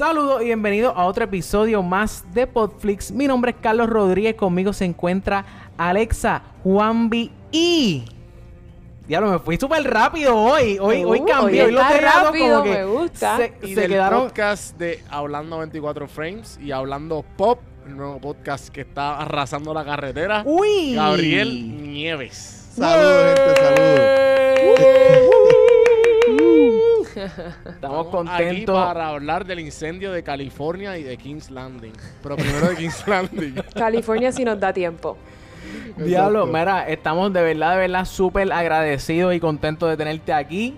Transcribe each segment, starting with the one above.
Saludos y bienvenidos a otro episodio más de Podflix. Mi nombre es Carlos Rodríguez, conmigo se encuentra Alexa, Juanvi y... Diablo, me fui súper rápido hoy. Hoy, hoy Uh, cambié. hoy Hoy los rápido, como que me gusta. Se, Y se del quedaron... podcast de Hablando 24 Frames y Hablando Pop, el nuevo podcast que está arrasando la carretera. ¡Uy! Gabriel Nieves. Saludos, gente, saludos. Estamos Aquí contentos. para hablar del incendio de California y de King's Landing. Pero primero de King's Landing. California si nos da tiempo. Diablo, Exacto. mira, estamos de verdad, de verdad súper agradecidos y contentos de tenerte aquí.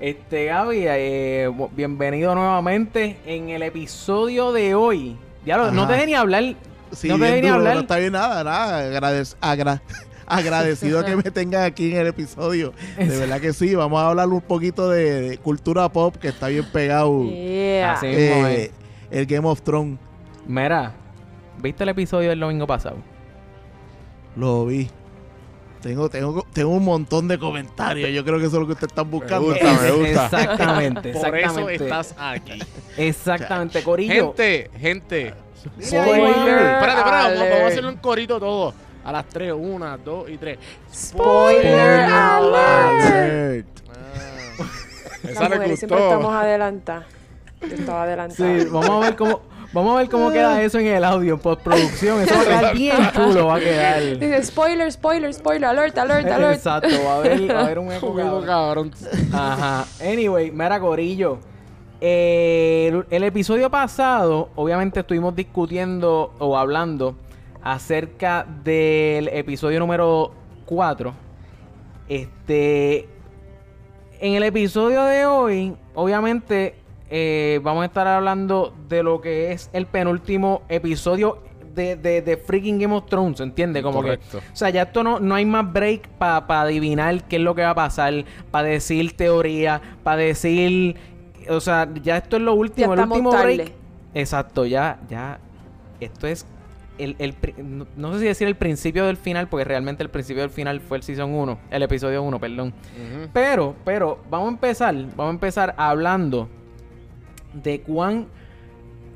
Este, Gaby, eh, bienvenido nuevamente en el episodio de hoy. Diablo, no te dejé ni hablar. Sí, no te dejé ni duro, hablar. no está bien nada, nada. agradec- agra- agradecido que me tengan aquí en el episodio. De verdad que sí, vamos a hablar un poquito de, de cultura pop que está bien pegado. Yeah. Así. eh, el Game of Thrones. Mira, ¿viste el episodio del domingo pasado? Lo vi. Tengo, tengo, tengo un montón de comentarios. Yo creo que eso es lo que ustedes están buscando. gusta, me gusta. Exactamente, Por eso estás aquí. Exactamente, Corillo. Gente, gente. Spoiler Espérate, espérate, vamos, vamos a hacerlo en corito todo. A las 3, 1, 2 y 3. Spoiler alert. Alert. Ah, esa le mujeres siempre estamos gustó. adelantadas. Yo estaba adelantada. Sí, vamos a ver cómo, vamos a ver cómo queda eso en el audio, en postproducción. Eso va a quedar bien chulo, va a quedar. Dice spoiler, spoiler, spoiler, alert, alert, alert. Exacto, va a haber, va a haber un eco cabrón. cabrón. Ajá. Anyway, mira, Corillo. Eh, el, el episodio pasado, obviamente estuvimos discutiendo o hablando acerca del episodio número 4. Este. En el episodio de hoy, obviamente, eh, vamos a estar hablando de lo que es el penúltimo episodio de, de, de freaking Game of Thrones, ¿entiendes? Como Correcto. que. O sea, ya esto no, no hay más break para adivinar qué es lo que va a pasar, para decir teoría, para decir. O sea, ya esto es lo último, el estamos último tarde. break. Exacto, ya, ya. Esto es. El, el no, no sé si decir el principio del final, porque realmente el principio del final fue el season 1, el episodio 1, perdón. Pero, pero, vamos a empezar, vamos a empezar hablando de cuán,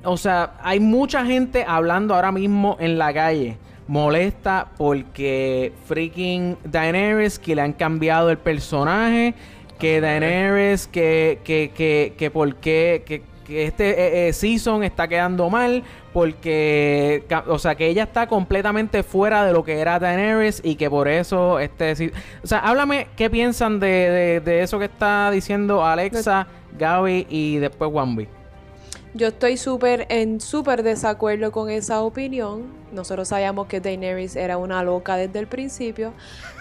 o sea, hay mucha gente hablando ahora mismo en la calle molesta porque freaking Daenerys que le han cambiado el personaje, que Daenerys que que que que por qué que, que este eh, eh, season está quedando mal porque o sea que ella está completamente fuera de lo que era Daenerys y que por eso este o sea háblame qué piensan de, de, de eso que está diciendo Alexa, Gaby y después Wambi. Yo estoy súper en súper desacuerdo con esa opinión. Nosotros sabíamos que Daenerys era una loca desde el principio.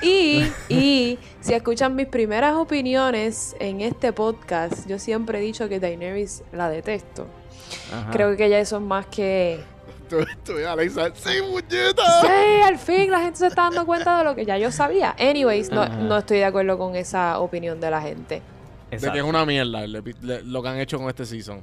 Y, y si escuchan mis primeras opiniones en este podcast, yo siempre he dicho que Daenerys la detesto. Ajá. Creo que ella eso es más que... Tú, tú, Alexa, sí, muñeca. Sí, al fin la gente se está dando cuenta de lo que ya yo sabía. Anyways, no, no estoy de acuerdo con esa opinión de la gente. De que es una mierda le- lo que han hecho con este season.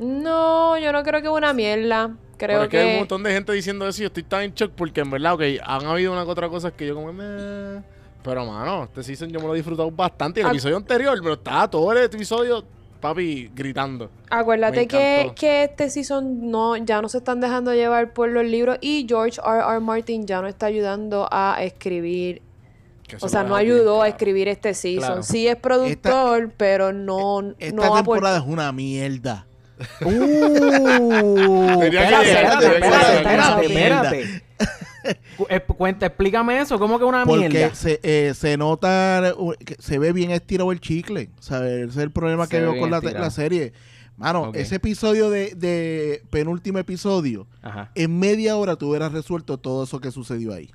No, yo no creo que es una mierda. Creo Pero que hay un montón de gente diciendo eso y yo estoy tan en shock porque en verdad, ok, han habido una que otra cosa que yo como... "Meh". Pero, mano, este season yo me lo he disfrutado bastante. Y el episodio anterior, pero estaba todo el episodio, papi, gritando. Acuérdate que, que este season no, ya no se están dejando llevar por los libros y George R. R. Martin ya no está ayudando a escribir. O sea, no bien ayudó a claro. escribir este season. Claro. Sí es productor, pero no, Esta no aporta. temporada es una mierda. Uh, espérate, espérate, espérate, eh, Cuenta, explícame eso, ¿cómo que una Porque mierda? se, eh, se nota, que se ve bien estirado el chicle. ¿sabes? Ese es el problema Se que ve veo con la, la serie. Mano, ese episodio de, de penúltimo episodio, Ajá. en media hora tú hubieras resuelto todo eso que sucedió ahí.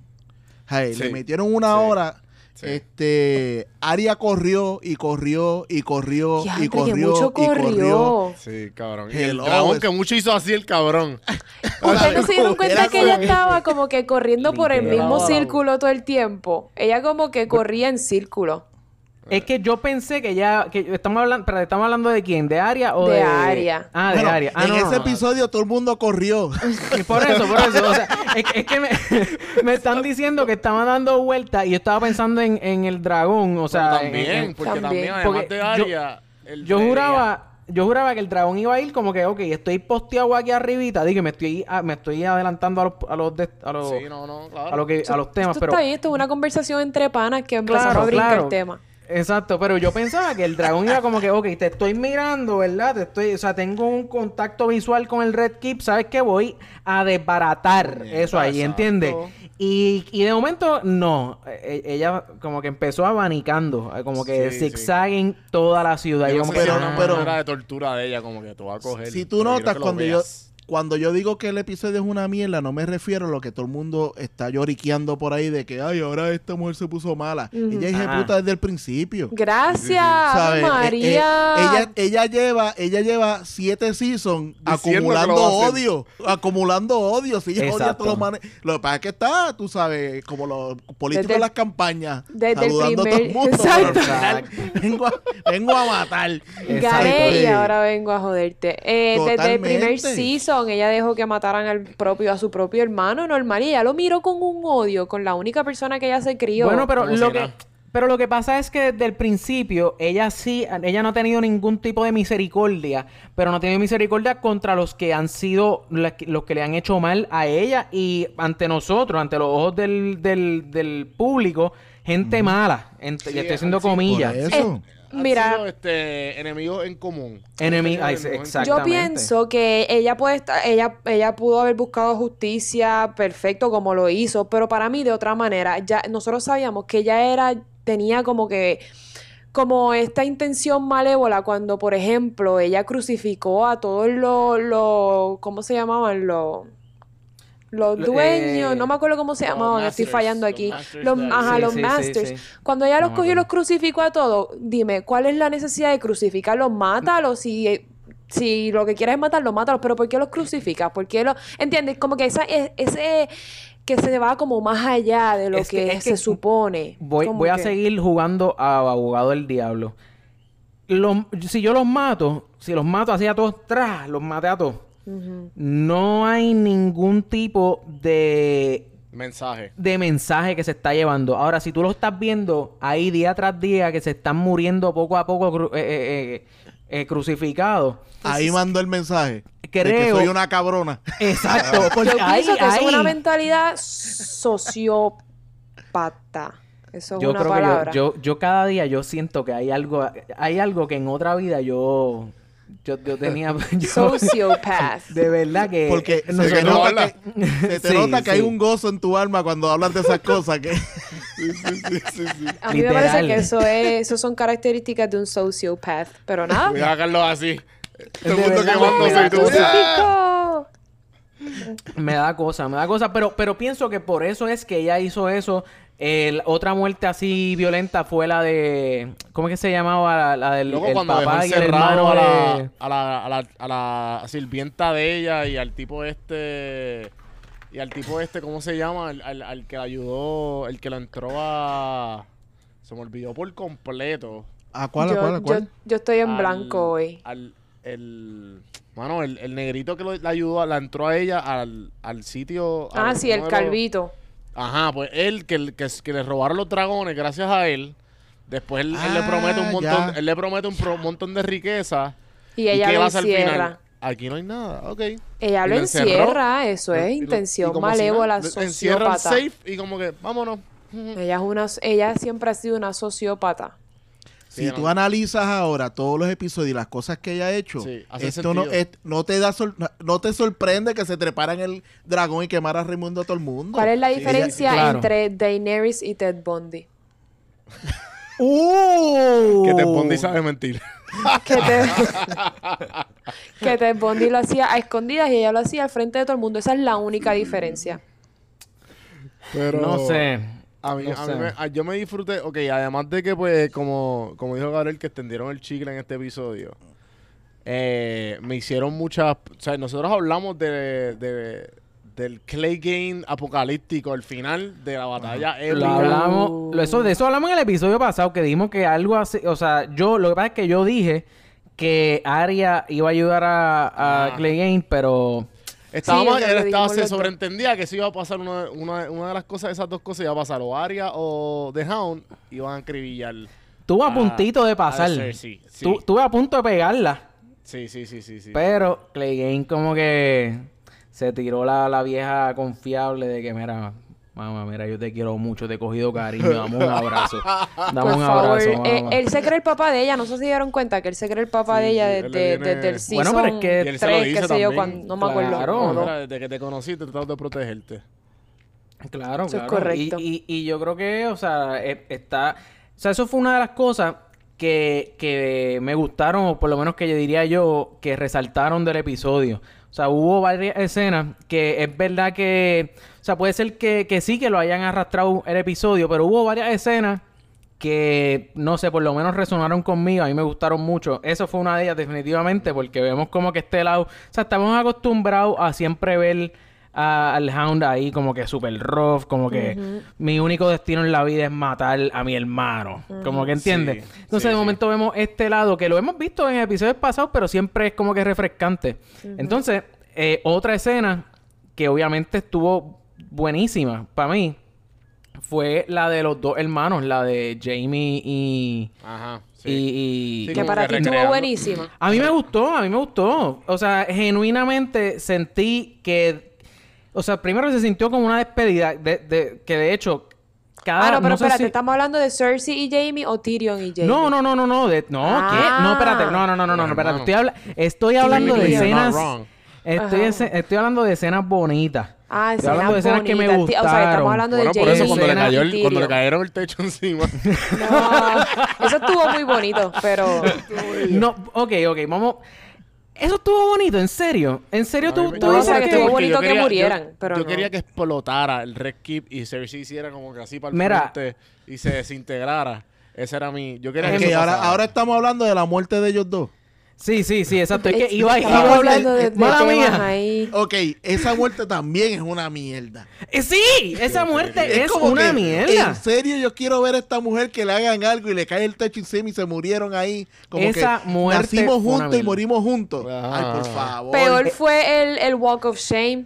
Sí. Le metieron una Sí. hora. Sí. Este, Aria corrió y corrió y corrió y que corrió mucho y corrió. corrió. Sí, cabrón. Y el dragón que mucho hizo así el cabrón. Ustedes no se dieron cuenta que ella estaba como que corriendo por el mismo círculo todo el tiempo. Ella como que corría en círculo. Es que yo pensé que ya, que estamos hablando, pero estamos hablando de quién, de Aria o de, De Arya. Ah, de Bueno, Aria. Ah, en no, ese no, no. episodio todo el mundo corrió. Y por eso, por eso. O sea, es, es que me, me están diciendo que estaban dando vueltas y yo estaba pensando en, en el dragón. O sea, Pero también, en- porque También. también, además Porque de yo- Aria, el yo de- juraba, yo juraba que el dragón iba a ir como que, ok, estoy posteado aquí arribita, dije, me estoy, ah, me estoy adelantando a los, a los, de- a los, Sí, no, no, claro. a lo que, a los temas, esto pero... está bien, esto es una conversación entre panas que empezamos Claro, a brincar claro. el tema. Exacto, pero yo pensaba que el dragón iba como que, ok, te estoy mirando, ¿verdad? Te estoy, o sea, tengo un contacto visual con el Red Keep, ¿sabes qué? Voy a desbaratar eso ahí, exacto. ¿entiendes? Y, y de momento, no. E- e- ella como que empezó abanicando, eh, como que Sí, sí. zigzagging toda la ciudad. Yo no como sé que, si es pero- manera de tortura de ella, como que te va a coger. Si tú notas cuando yo. Cuando yo digo que el episodio es una mierda, no me refiero a lo que todo el mundo está lloriqueando por ahí de que, ay, ahora esta mujer se puso mala. Ella es puta desde el principio. Gracias, Eh, eh, María. ella, ella lleva, ella lleva siete seasons Diciendo acumulando odio, acumulando odio. Si ella odia a todos los manes. Lo que pasa es que está, tú sabes, como los políticos el- las campañas, desde el saludando a todo el mundo. Exacto. vengo, a, vengo a matar. Gané y ahora vengo a joderte. Eh, desde el primer Totalmente. Ella dejó que mataran al propio, a su propio hermano normal y ella lo miró con un odio, con la única persona que ella se crió. Bueno, pero Como lo si que... Pero lo que pasa es que desde el principio ella sí, ella no ha tenido ningún tipo de misericordia, pero no ha tenido misericordia contra los que han sido, la- los que le han hecho mal a ella y ante nosotros, ante los ojos del, del, del público, gente mala, ent- Sí, y estoy haciendo comillas. Por eso. Han Mira. sido, este, enemigos en común. Enemi- Han ay, tenido enemigos en. Yo pienso que ella puede estar, ella, ella pudo haber buscado justicia perfecto como lo hizo, pero para mí de otra manera. Ya nosotros sabíamos que ella era, tenía como que como esta intención malévola cuando, por ejemplo, ella crucificó a todos los, los ¿cómo se llamaban? Los los Lo- dueños, eh, no me acuerdo cómo se llamaban, estoy fallando aquí. masters Los, ajá, Sí, los sí, masters. sí. Cuando ella No los me cogió y los crucificó a todos, dime, ¿cuál es la necesidad de crucificarlos? Mátalos si, si lo que quieres es matarlos, mátalos, pero ¿por qué los crucificas? ¿Por qué los...? ¿Entiendes? Como que esa, ese que se va como más allá de lo Es que- que, es se supone. Voy, voy a seguir jugando a abogado del diablo. Los- si yo los mato, si los mato así a todos, tras, los maté a todos. No hay ningún tipo de, Mensaje. de mensaje que se está llevando. Ahora, si tú lo estás viendo ahí día tras día, que se están muriendo poco a poco eh, eh, eh, eh, crucificados. Ahí mandó el mensaje. De que Creo- soy una cabrona. Exacto. Yo ahí, pienso que eso es una mentalidad sociópata. Eso es yo una creo que yo, yo, yo cada día yo siento que hay algo, hay algo que en otra vida yo, yo, yo tenía, yo- Sociopath. de verdad que Porque se te nota, habla. que, se te Sí, nota que hay un gozo en tu alma cuando hablas de esas cosas. que A mí me parece que eso es, eso son características de un sociopath. Pero nada. Voy a sacarlo así. Me da cosa, me da cosa, pero, pero pienso que por eso es que ella hizo eso. El- otra muerte así violenta fue la de, ¿cómo es que se llamaba? La, la del Luego el cuando papá y el hermano a la, de... a, la, a, la, a la sirvienta de ella y al tipo este... Y al tipo este, ¿cómo se llama? Al, al, al que la ayudó, el que la entró a... Se me olvidó por completo. ¿A cuál, a cuál, a cuál? yo- yo estoy en Al- blanco hoy. Al, el... Mano, el, el negrito que lo- la ayudó, la entró a ella al, al sitio... Ah, al- sí, el calvito. Ajá, pues él, que, que, que le robaron los dragones gracias a él. Después él, él le Ah, promete un montón, ya. él le promete un pro- montón de riqueza. Y ella qué lo pasa al final? encierra. Aquí no hay nada, ok. Ella Y lo encierra, eso Y- es y intención y si malévola, lo Encierra el sociópata. safe y como que, vámonos. Ella es una, ella siempre ha sido una sociópata. Si Sí, tú no. analizas ahora todos los episodios y las cosas que ella ha hecho, Sí, esto no, sentido. es- no te da sor- no te sorprende que se trepara en el dragón y quemara a Raimundo a todo el mundo. ¿Cuál es la Sí, diferencia claro. entre Daenerys y Ted Bundy? ¡Uh! Que te Bondi sabe mentir. Que Ted, que Ted Bundy lo hacía a escondidas y ella lo hacía al frente de todo el mundo. Esa es la única diferencia. Pero No sé. A mí, no a mí me- a- yo me disfruté, ok, además de que pues como, como dijo Gabriel que extendieron el chicle en este episodio, eh, me hicieron muchas, o sea, nosotros hablamos de, de- del Clay Game apocalíptico, el final de la batalla Lo épica. hablamos, lo- eso, de eso hablamos en el episodio pasado, que dijimos que algo así, o sea, yo, lo que pasa es que yo dije que Arya iba a ayudar a, a Ah. Clegane, pero Estábamos, Sí, estaba, se sobreentendía que si iba a pasar una, una, una de las cosas, esas dos cosas iba a pasar, o Arya o The Hound, iban a acribillar. estuvo a a- puntito de pasar. a Cersei, sí. Tu- Estuve a punto de pegarla. Sí, sí, sí, sí, sí. Pero Clay Game como que se tiró la, la vieja confiable de que, mira, mamá, mira, yo te quiero mucho, te he cogido cariño, dame un abrazo. Dame Por un favor, abrazo, eh, él se cree el papá de ella. No sé si se dieron cuenta que él se cree el papá Sí, de ella desde, viene- desde el Bueno, season pero es que- él se lo 3, dice qué sé yo, cuando, no me acuerdo. Claro. No, No, mira, desde que te conocí te trato de protegerte. Claro, Eso es claro. correcto. Y, y, y yo creo que, o sea, eh, está... O sea, eso fue una de las cosas que, que me gustaron, o por lo menos que yo diría yo, que resaltaron del episodio. O sea, hubo varias escenas que es verdad que... O sea, puede ser que, que sí que lo hayan arrastrado el episodio, pero hubo varias escenas que, no sé, por lo menos resonaron conmigo. A mí me gustaron mucho. Eso fue una de ellas definitivamente, porque vemos como que este lado... O sea, estamos acostumbrados a siempre ver a- al Hound ahí como que super rough, como que mi único destino en la vida es matar a mi hermano. Como que entiendes. Sí, Entonces sí, de sí. momento vemos este lado que lo hemos visto en episodios pasados, pero siempre es como que refrescante. Entonces, eh, otra escena que obviamente estuvo buenísima para mí fue la de los dos hermanos, la de Jamie y... Ajá. y- y- Sí, que para ti estuvo buenísima. a mí me gustó, a mí me gustó. O sea, genuinamente sentí que... O sea, primero se sintió como una despedida, de, de- que de hecho... Cada, Ah, no, pero sé espérate, si- ¿estamos hablando de Cersei y Jamie o Tyrion y Jamie? No, no, no, no, no, de- no, Ah. ¿qué? No, espérate, no, no, no, no, no, espérate, estoy, habla- estoy hablando de escenas, estoy, Ajá. ese- estoy hablando de escenas bonitas. Ah, Estoy hablando de escenas escenas que me bonitas. Ti- O sea, gustaron. estamos hablando de Bueno, por Jamie eso cuando le, cayó el, cuando le cayeron el techo encima. No, eso estuvo muy bonito, pero... No, ok, ok, vamos. Eso estuvo bonito, en serio. En serio, tú, tú No, o dices sea, que que. estuvo bonito que quería- murieran, yo- pero Yo no. quería que explotara el Red Keep y Cersei hiciera como que así para el Mira. frente y se desintegrara. Ese era mi... Yo quería que eso ahora, ahora estamos hablando de la muerte de ellos dos. Sí, sí, sí, exacto. Es que iba, iba a hablando de, de Mala mía. ahí. Ok, esa muerte también es una mierda. Eh, sí, esa muerte es, como una que, mierda. En serio, yo quiero ver a esta mujer que le hagan algo y le cae el techo encima y se murieron ahí. Como Esa que muerte nacimos juntos y morimos juntos. Ay, por favor. Peor fue el, el Walk of Shame.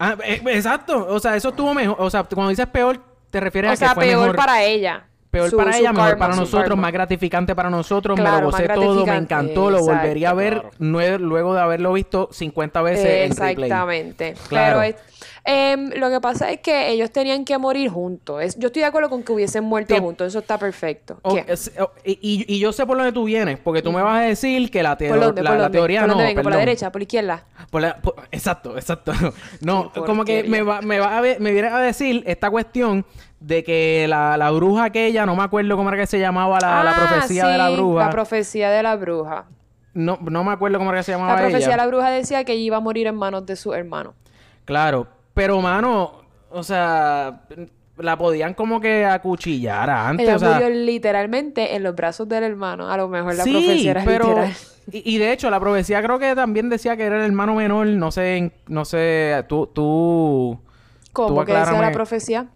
Ah, eh, exacto. O sea, eso estuvo mejor. O sea, cuando dices peor, te refieres O a sea, que fue peor mejor. para ella. Peor Su- para ella, mejor karma, para nosotros, karma. más gratificante para nosotros. me Claro, lo gocé todo, me encantó, lo volvería a ver nue- luego de haberlo visto 50 veces en replay. Exactamente. Claro. Pero es- em, lo que pasa es que ellos tenían que morir juntos. Es- yo estoy de acuerdo con que hubiesen muerto juntos. Eso está perfecto. O- ¿Qué? es- o- y, yo sé por dónde tú vienes, porque tú me vas a decir que la, teo- ¿Por dónde? la, ¿Por la dónde? teoría ¿Por no, dónde vengo? ¿Por la derecha? ¿Por la izquierda? Por la- por- exacto, exacto. No, como que me va, me va a me viene a decir esta cuestión de que la, la bruja aquella, no me acuerdo cómo era que se llamaba la, la Ah, profecía de la bruja. La profecía de la bruja. no, no me acuerdo cómo era que se llamaba La profecía ella. de la bruja decía que ella iba a morir en manos de su hermano. Claro, pero mano, o sea, la podían como que acuchillar antes, Ella o sea, murió literalmente en los brazos del hermano. A lo mejor la sí, profecía era pero literal. y, y de hecho la profecía creo que también decía que era el hermano menor, no sé, no sé, tú tú ¿Cómo que decía la profecía?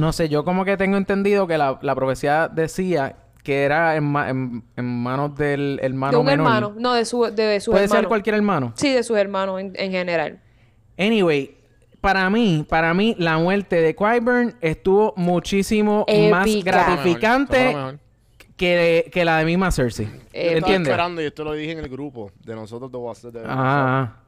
No sé, yo como que tengo entendido que la, la profecía decía que era en, ma- en- en manos del hermano de un menor. hermano. No, de su, de, de su Puede hermano. ser cualquier hermano. Sí, de sus hermanos en, en general. Anyway, para mí, para mí, la muerte de Qyburn estuvo muchísimo más gratificante que, que la de misma Cersei. Eh, Yo estaba ¿Entiendes? esperando y esto lo dije en el grupo de nosotros de WhatsApp. de- Ah,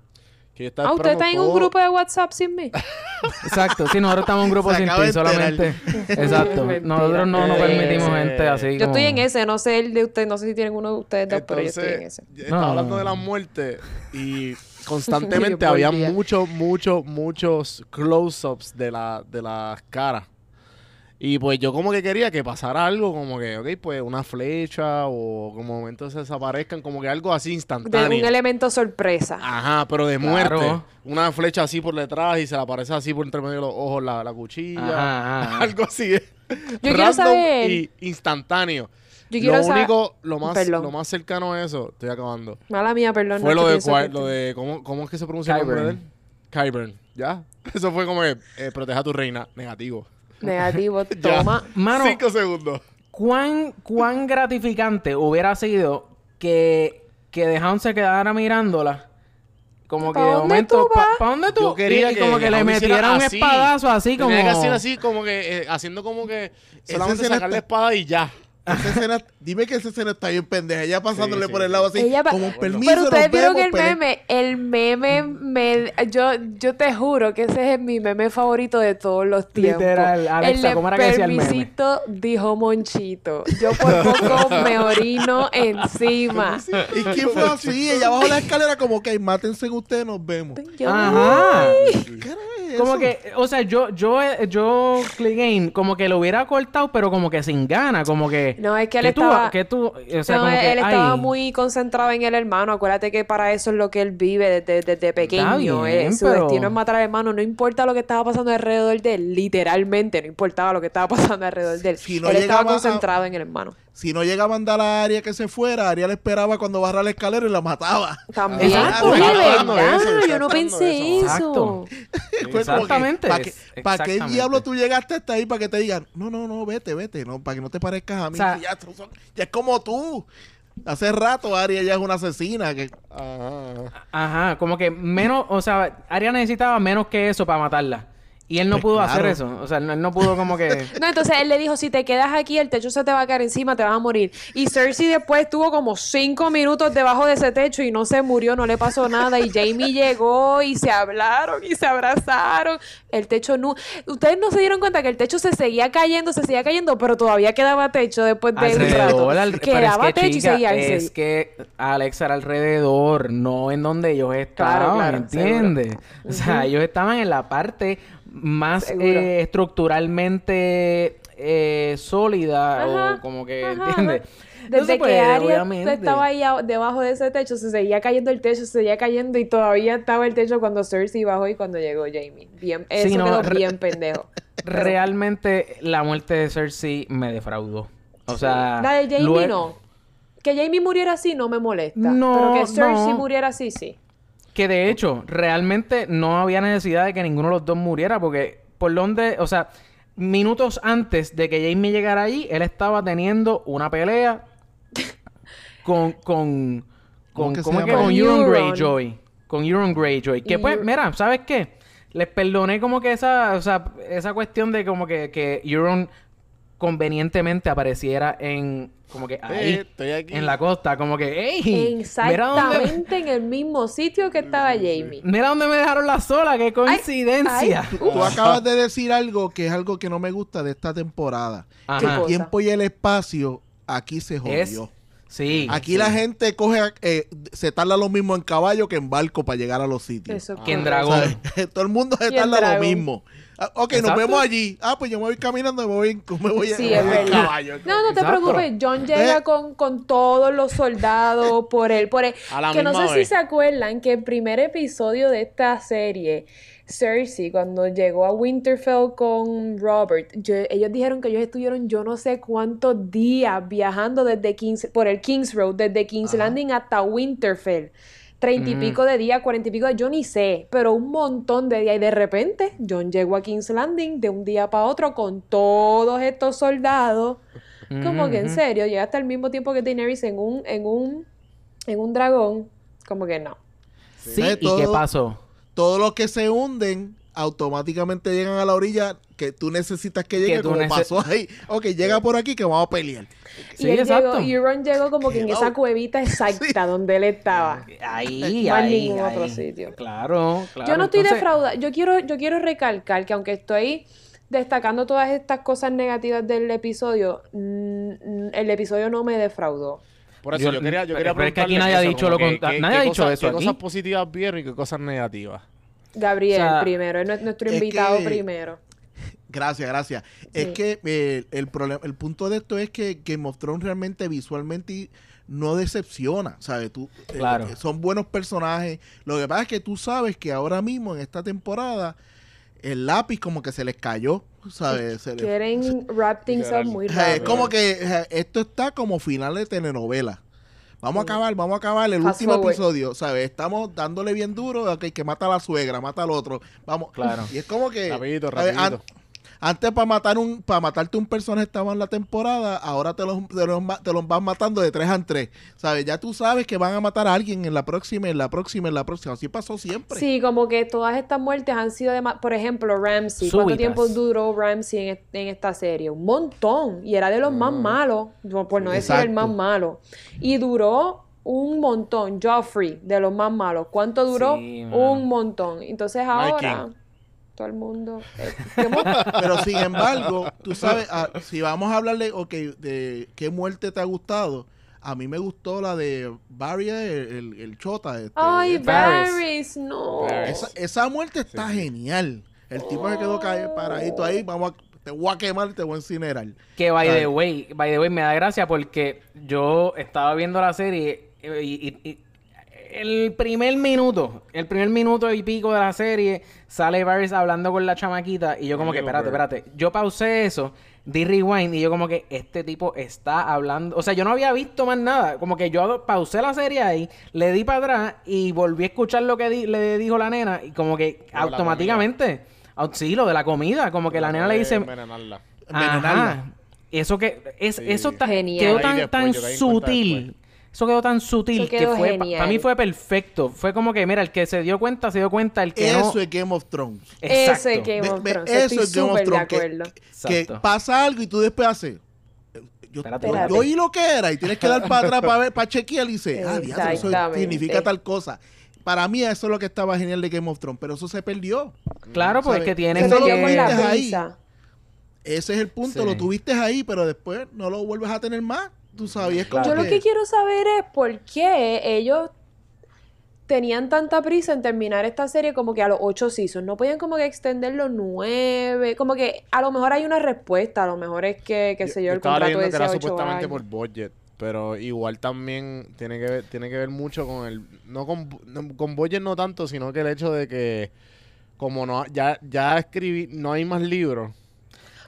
que Ah, ¿usted está en un grupo de WhatsApp sin mí? exacto. Sí, nosotros estamos en un grupo Se sin ti, solamente. Exacto. Nosotros no nos Eh, permitimos gente así Yo estoy en ese, no sé el de usted, no sé si tienen uno de ustedes dos, pero yo estoy en ese. Estaba No. hablando de la muerte y constantemente había muchos, muchos, muchos close-ups de, la, de las caras. Y pues yo como que quería que pasara algo como que, ok, pues una flecha o como momentos se desaparezcan, como que algo así De instantáneo. un elemento sorpresa. Ajá, pero de Claro. muerte. Una flecha así por detrás y se le aparece así por entre medio de los ojos la, la cuchilla. Ajá, ajá. Algo así. quiero Random saber- Y instantáneo. Yo quiero lo saber- único, lo más, Perdón. lo más cercano a eso, estoy acabando. Mala mía, perdón. Fue no lo de, que- lo de ¿cómo, ¿cómo es que se pronuncia el nombre de él? Kyburn, ¿ya? Eso fue como que, eh, proteja a tu reina, negativo. Negativo, Ya. toma. Mano, Cinco segundos. ¿cuán, cuán gratificante hubiera sido que, que The Hound se quedara mirándola? Como que ¿Pa de momento? ¿para dónde tú? Yo quería y, y que como que le metiera un así. espadazo así como... Tenía que hacer así, como que, eh, haciendo como que, solamente sacar la espada y ya. Esa escena, dime que esa escena está bien pendeja. Ella pasándole Sí, por el lado así, Ella como un permiso. Pero ustedes vieron el meme, el meme, me, yo, yo te juro que ese es mi meme favorito de todos los tiempos. Literal, Alexa, el ¿cómo era que decía el meme? permisito dijo Monchito. Yo por poco me orino encima. ¿Y quién fue así? Ella bajó la escalera como que mátense ustedes, nos vemos. Yo, Ajá. Como que, o sea, yo, yo, yo, Clegane, como que lo hubiera cortado, pero como que sin gana, como que. No, es que él ¿qué tú- estaba- qué tú, o sea, no, como él, que, él estaba ay, muy concentrado en el hermano. Acuérdate que para eso es lo que él vive desde, desde pequeño. bien, Eh, su pero- destino es matar al hermano. No importa lo que estaba pasando alrededor de él. Literalmente, no importaba lo que estaba pasando alrededor de él. Si no él estaba a- concentrado en el hermano. Si no llegaba a mandar a Aria que se fuera, Aria le esperaba cuando bajara la escalera y la mataba. También. Exacto. Oye, Yo no pensé eso. Exacto. Exactamente, ¿Para qué, pa' qué diablo tú llegaste hasta ahí para que te digan, no, no, no, vete, vete, no, para que no te parezcas a mí? O sea- ya, son- ya es como tú. Hace rato Aria ya es una asesina. Que, Ajá. Ajá, como que menos, o sea, Arya necesitaba menos que eso para matarla. Y él no Pues pudo claro. hacer eso. O sea, él no pudo como que. No, entonces él le dijo, si te quedas aquí, el techo se te va a caer encima, te vas a morir. Y Cersei después estuvo como cinco minutos debajo de ese techo y no se murió, no le pasó nada. Y Jamie llegó y se hablaron y se abrazaron. El techo no... Ustedes no se dieron cuenta que el techo se seguía cayendo, se seguía cayendo, pero todavía quedaba techo después de un rato. al- Quedaba es que, techo y seguía... es que Alex era alrededor, no en donde ellos estaban, claro, ¿entiendes? O sea, ellos estaban en la parte más eh, estructuralmente eh, sólida Ajá, o como que, ajá, ¿entiendes? ajá. Desde pues, que obviamente- estaba ahí debajo de ese techo, se seguía cayendo el techo, se seguía cayendo y todavía estaba el techo cuando Cersei bajó y cuando llegó Jamie. Bien, eso Sí, no, quedó bien pendejo. Realmente la muerte de Cersei me defraudó. O sea, La de Jamie no. Que Jamie muriera así no me molesta. No, pero que Cersei no. muriera así, sí. Que de hecho, realmente no había necesidad de que ninguno de los dos muriera, porque por donde, o sea, minutos antes de que Jamie llegara allí, él estaba teniendo una pelea con, con, ¿Cómo con, que se ¿cómo es que? llama? Con Euron. Greyjoy. Con Euron Greyjoy. Que pues, mira, ¿sabes qué? Les perdoné como que esa, o sea, esa cuestión de como que, que Euron convenientemente apareciera en, como que ahí, Eh, estoy aquí. en la costa, como que, ¡ey! Mira dónde, Exactamente en el mismo sitio que estaba Jamie. mira dónde me dejaron la sola, qué coincidencia. ay. tú acabas de decir algo que es algo que no me gusta de esta temporada. Ajá. Que ¿Qué el tiempo y el espacio aquí se Es- jodió. Sí. Aquí sí. la gente coge, eh, se tarda lo mismo en caballo que en barco para llegar a los sitios. Eso es Que en dragón. Todo el mundo se tarda lo mismo. Ah, ok, Exacto. nos vemos allí. Ah, pues yo me voy caminando, me voy me voy, Sí, me voy en caballo. No, no te Exacto. preocupes. John llega Eh. con, con todos los soldados por él. Por él. A la que no sé si se acuerdan que el primer episodio de esta serie, Cersei, cuando llegó a Winterfell con Robert, yo- ellos dijeron que ellos estuvieron yo no sé cuántos días viajando desde Kings, por el Kings Road, desde King's Landing hasta Winterfell. Treinta y pico de días, cuarenta y pico de yo ni sé, pero un montón de días. Y de repente, John llegó a King's Landing de un día para otro con todos estos soldados. Como que en serio, llega hasta el mismo tiempo que Daenerys en un, en un, en un dragón. Como que no. Sí, ¿y qué todo- pasó? Todos los que se hunden automáticamente llegan a la orilla que tú necesitas que llegue como pasó ahí. Ok, llega por aquí que vamos a pelear. Sí, y él exacto. llegó, Euron llegó como que en esa cuevita exacta donde él estaba. Ahí, No en ahí, ningún otro ahí. sitio. Claro, claro. Yo no estoy Entonces, defraudada. Yo quiero, yo quiero recalcar que aunque estoy destacando todas estas cosas negativas del episodio, mm, el episodio no me defraudó. Por eso Yo- yo, quería, yo quería pero es que aquí nadie ha dicho lo que- contra- que- nadie ha dicho cosas- eso ¿Qué aquí. cosas positivas vieron y qué cosas negativas? Gabriel O sea, primero, es nuestro es invitado que- primero. Gracias, gracias. Es que eh, el problema, el punto de esto es que Game of Thrones realmente visualmente no decepciona, ¿sabes? Tú, eh, Claro. eh, son buenos personajes. Lo que pasa es que tú sabes que ahora mismo en esta temporada el lápiz como que se les cayó, ¿sabes? Se les- Quieren wrap things up muy Eh, Es rápido. como que esto está como final de telenovela. Vamos a acabar, vamos a acabar el Fast último forward. episodio, ¿sabes? Estamos dándole bien duro, ok, que mata a la suegra, mata al otro, vamos. Claro. Y es como que... Rapidito, rapidito. Antes para matar un, para matarte un personaje estaba en la temporada, ahora te los, te los, te los van matando de tres en tres. ¿Sabes? Ya tú sabes que van a matar a alguien en la próxima, en la próxima, en la próxima. Así pasó siempre. Sí, como que todas estas muertes han sido de... Por ejemplo, Ramsey. ¿Cuánto tiempo duró Ramsey en, en esta serie? Un montón. Y era de los más malos, no- por no decir el más Exacto. malo. Y duró un montón. Joffrey, de los más malos. ¿Cuánto duró? Sí, un montón. Entonces ahora... Todo el mundo... eh. Pero sin embargo, tú sabes, ah, si vamos a hablarle, ok, de qué muerte te ha gustado, a mí me gustó la de Barry, el, el, el chota. Este, Ay. Varys, no. Esa, esa muerte está genial. El tipo se quedó caído, paradito ahí, vamos a, te voy a quemar y te voy a incinerar. Que by Ay. the way, by the way, me da gracia porque yo estaba viendo la serie eh, y, y- y el primer minuto, el primer minuto y pico de la serie, sale Varys hablando con la chamaquita y yo como que, espérate, espérate. Yo pausé eso, di rewind y yo como que este tipo está hablando, o sea, yo no había visto más nada, como que yo pausé la serie ahí, le di para atrás y volví a escuchar lo que di- le dijo la nena y como que automáticamente, au- sí, lo de la comida, como que la nena le dice... Envenenarla. Eso que es Sí. eso ta- Genial. quedó tan después, tan sutil. Eso quedó tan sutil Eso que fue para mí fue perfecto. Fue como que mira, el que se dio cuenta se dio cuenta, el que Eso no es Game of Thrones. Exacto. Ese Game of Thrones. eso Estoy es Game of Thrones, que-. Que pasa algo y tú después haces. Yo, Espérate, yo- espérate. yo oí lo que era y tienes que dar para atrás para ver, para chequear y dices, ah, diablo, eso significa tal cosa. Para mí eso es lo que estaba genial de Game of Thrones, pero eso se perdió. Claro, ¿Sabes? que tienen Eso lo la tuviste ahí. Ese es el punto, Sí. lo tuviste ahí, pero después no lo vuelves a tener más. Tú sabías como Yo lo que- quiero saber es por qué ellos tenían tanta prisa en terminar esta serie como que a los ocho seasons. No podían como que extenderlo nueve. Como que a lo mejor hay una respuesta. A lo mejor es que, qué sé yo, el estaba contrato leyendo que era ocho supuestamente años. por budget, pero igual también tiene que ver, tiene que ver mucho con el no con, no- con budget no tanto, sino que el hecho de que como no ya ya escribí, no hay más libros.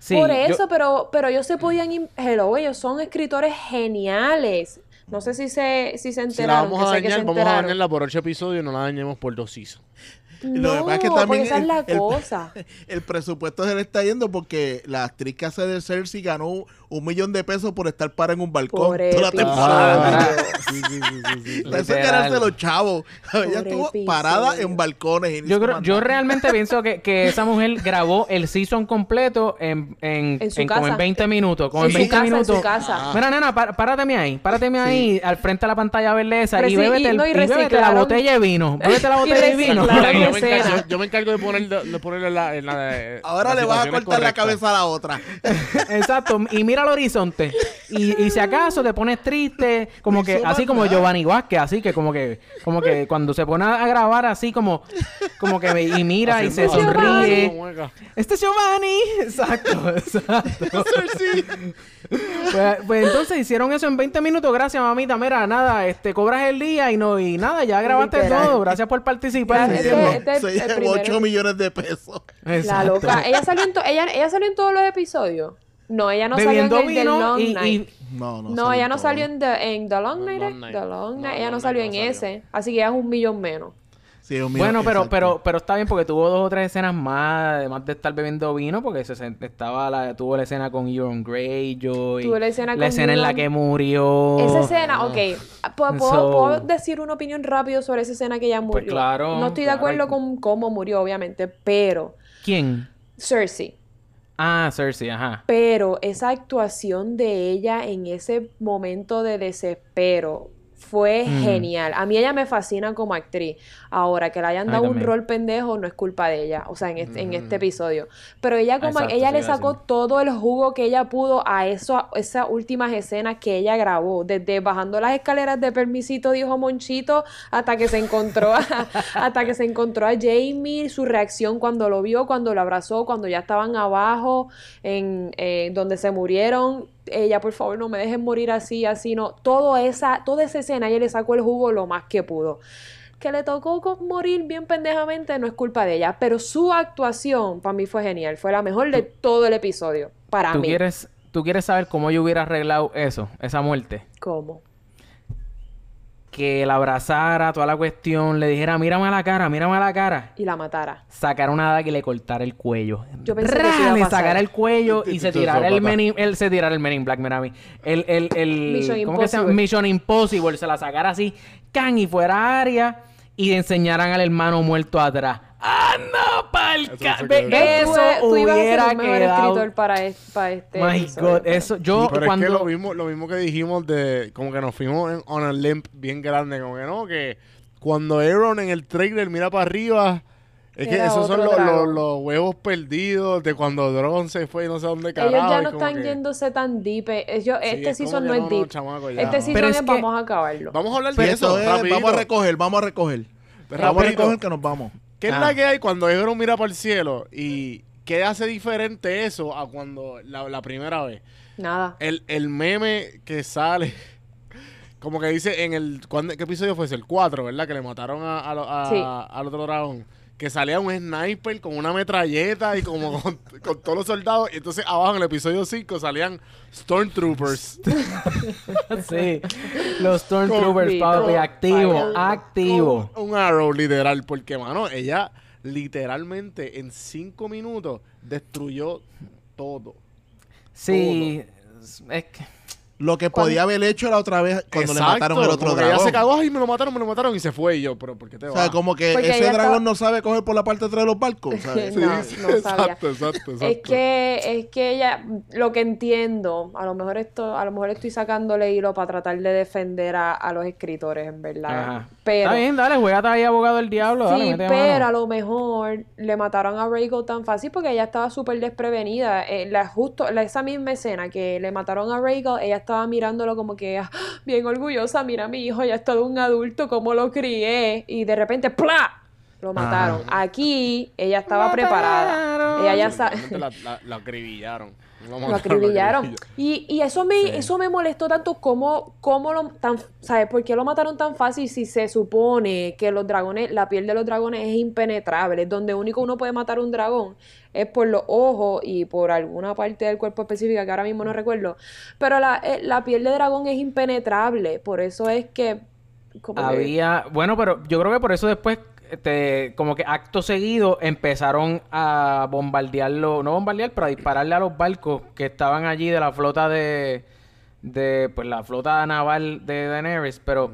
Sí, Por yo- eso, pero, pero ellos se podían... Hello, ellos son escritores geniales. No sé si se, si se Si la enteraron. vamos a se dañar, vamos a enteraron. dañarla por ocho episodios y no la dañemos por dos seasons. Lo que No, es que también esa es el- la el- cosa. El presupuesto se le está yendo porque la actriz que hace de Cersei ganó un millón de pesos por estar para en un balcón Por toda la temporada. Ah, Sí, sí, sí, sí, sí. Eso ganarse los chavos. Ella estuvo episodio. parada en balcones. y Yo creo, yo realmente pienso que, que esa mujer grabó el season completo en, en, En su en como en casa. 20 minutos. Como en, En su 20 casa, en su minutos. casa. Mira, nena, pá- párateme ahí, párateme ahí, al frente de la pantalla verde esa Pero y sí, bébete, y no, y y bébete la botella de vino. Bébete la botella de vino. yo, me encargo, yo me encargo de poner, de ponerle la, en la, en Ahora le vas a cortar la cabeza a la otra. Exacto, y mira al horizonte. Y, y si acaso te pones triste, como que, así como. Giovanni Vázquez, así que como que, como que cuando se pone a grabar así como, como que ve- y mira y se sonríe. Este es Giovanni. Exacto, exacto. Pues, pues entonces hicieron eso en 20 minutos. Gracias, mamita. Mira, nada, este, cobras el día y no, y nada, ya grabaste Literal. todo. Gracias por participar. Ya, ¿me este- este es Se el llevó primero. 8 millones de pesos. La loca. Ella salió en, to- ella, ella salió en todos los episodios. No, ella no Bebiendo salió en el vino Long y, Night. y- No, no. no, salió ella no salió en The, en The Long No, Night. Long. Night. The Long No, Night. Ella no salió en ese. Así que ella es un millón menos. Sí, un millón, Bueno, pero, exacto. pero, pero está bien porque tuvo dos o tres escenas más, además de estar bebiendo vino, porque se, se- estaba la, tuvo la escena con Euron Greyjoy, Tuvo la escena con en la que murió. Esa escena, ok. ¿Puedo, puedo- So- puedo decir una opinión rápido sobre esa escena que ella murió? Pues claro, No estoy de acuerdo con cómo murió, obviamente, pero ¿Quién? Cersei. Ah, Cersei, ajá. Pero esa actuación de ella en ese momento de desespero fue Mm. genial. A mí ella me fascina como actriz. Ahora, que le hayan dado un rol pendejo no es culpa de ella, o sea, en este, en este episodio. Pero ella como Exacto, ella sí, le sacó todo el jugo que ella pudo a eso, a esas últimas escenas que ella grabó, desde bajando las escaleras de permisito, dijo Monchito, hasta que se encontró a, hasta que se encontró a Jamie, su reacción cuando lo vio, cuando lo abrazó, cuando ya estaban abajo, en eh, donde se murieron. Ella, por favor, no me dejen morir así, así, no. Todo esa, toda esa escena, ella le sacó el jugo lo más que pudo. Que le tocó morir bien pendejamente no es culpa de ella, pero su actuación para mí fue genial, fue la mejor de todo el episodio, para ¿Tú mí. quieres, ¿Tú quieres saber cómo yo hubiera arreglado eso, esa muerte? ¿Cómo? Que la abrazara, toda la cuestión, le dijera, mírame a la cara, mírame a la cara, Y la matara. sacara una daga y le cortara el cuello. Yo pensé que le sacara el cuello y se tirara el men in- él se tirara el Men in Black, mira a mí. El, el, el, Mission ¿cómo que se llama? Mission Impossible, se la sacara así, can, y fuera área y enseñaran al hermano muerto atrás. ¡Ah, no, pa'l Eso ca- quedó. Eso Tú, tú ibas a ser hubiera un mejor quedado... escritor para, es- para este My episodio, God, pero- eso... Yo Pero cuando... es que lo mismo, lo mismo que dijimos de como que nos fuimos en, on a limp bien grande, como que no, que cuando Aaron en el trailer mira para arriba, es que esos son los, los- huevos perdidos de cuando Drogon se fue y no sé dónde carajo. Ellos ya no están que- yéndose tan deep. eh, Ellos, Sí, este es season no es deep. chamaco, ya. este season Pero es, es que- vamos a acabarlo. Vamos a hablar de eso, es- vamos a recoger, vamos a recoger. Vamos a recoger que nos vamos. ¿Qué es Ah. la que hay cuando Aaron mira para el cielo? ¿Y qué hace diferente eso a cuando la, la primera vez? Nada. El, el meme que sale, como que dice en el... ¿cuándo- ¿Qué episodio fue ese? El 4, ¿verdad? Que le mataron a, a a- Sí. al otro dragón. Que salía un sniper con una metralleta y como con, con todos los soldados. Y entonces abajo en el episodio 5 salían Stormtroopers. sí. Los Stormtroopers, papi, activo, activo. Un, un arrow literal. Porque, mano, ella literalmente en 5 minutos destruyó todo. Sí, es que... Lo que podía haber hecho la otra vez cuando Exacto, le mataron el otro dragón. se cagó, ay, me lo mataron, me lo mataron y se fue. Y yo, pero ¿por qué te O vas? sea, como que Porque ese dragón estaba- no sabe coger por la parte de atrás de los barcos. ¿sabes? No, no sabía. Exacto, exacto, exacto. Es que, es que ella, lo que entiendo, a lo mejor esto, a lo mejor estoy sacándole hilo para tratar de defender a, a los escritores, en verdad. Ajá. Pero, Está bien, dale, juegate ahí abogado del diablo. dale, sí, mete pero mano. a lo mejor le mataron a Rhaegal tan fácil porque ella estaba súper desprevenida. Eh, la, justo, la- esa misma escena que le mataron a Rhaegal, ella estaba mirándolo como que "Ah, bien orgullosa, mira a mi hijo, ya es todo un adulto, cómo lo crié. Y de repente, ¡plá! Lo mataron. Aquí ella estaba preparada. Ella ya sa- Realmente La, la, la acribillaron. No lo acribillaron. Y, y eso me, Sí. eso me molestó tanto como, como lo tan, ¿sabes? ¿Por qué lo mataron tan fácil si se supone que los dragones, la piel de los dragones es impenetrable? Donde único uno puede matar un dragón es por los ojos y por alguna parte del cuerpo específica que ahora mismo no recuerdo. Pero la, eh, la piel de dragón es impenetrable. Por eso es que. como que- Había, bueno, pero yo creo que por eso después, este, como que acto seguido, empezaron a bombardearlo, no bombardear, pero a dispararle a los barcos que estaban allí de la flota de, de pues la flota naval de Daenerys, pero...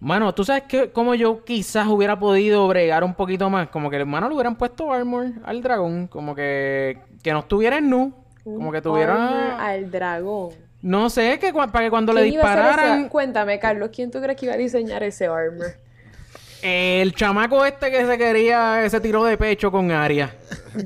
Mano, tú sabes que como yo quizás hubiera podido bregar un poquito más, como que hermano le hubieran puesto armor al dragón, como que que no estuviera en nu, como que tuviera al dragón. no sé, que para que cuando le ¿Quién iba a hacer ese- dispararan Cuéntame, Carlos, ¿quién tú crees que iba a diseñar ese armor? El chamaco este que se quería, ese tiro de pecho con Arya.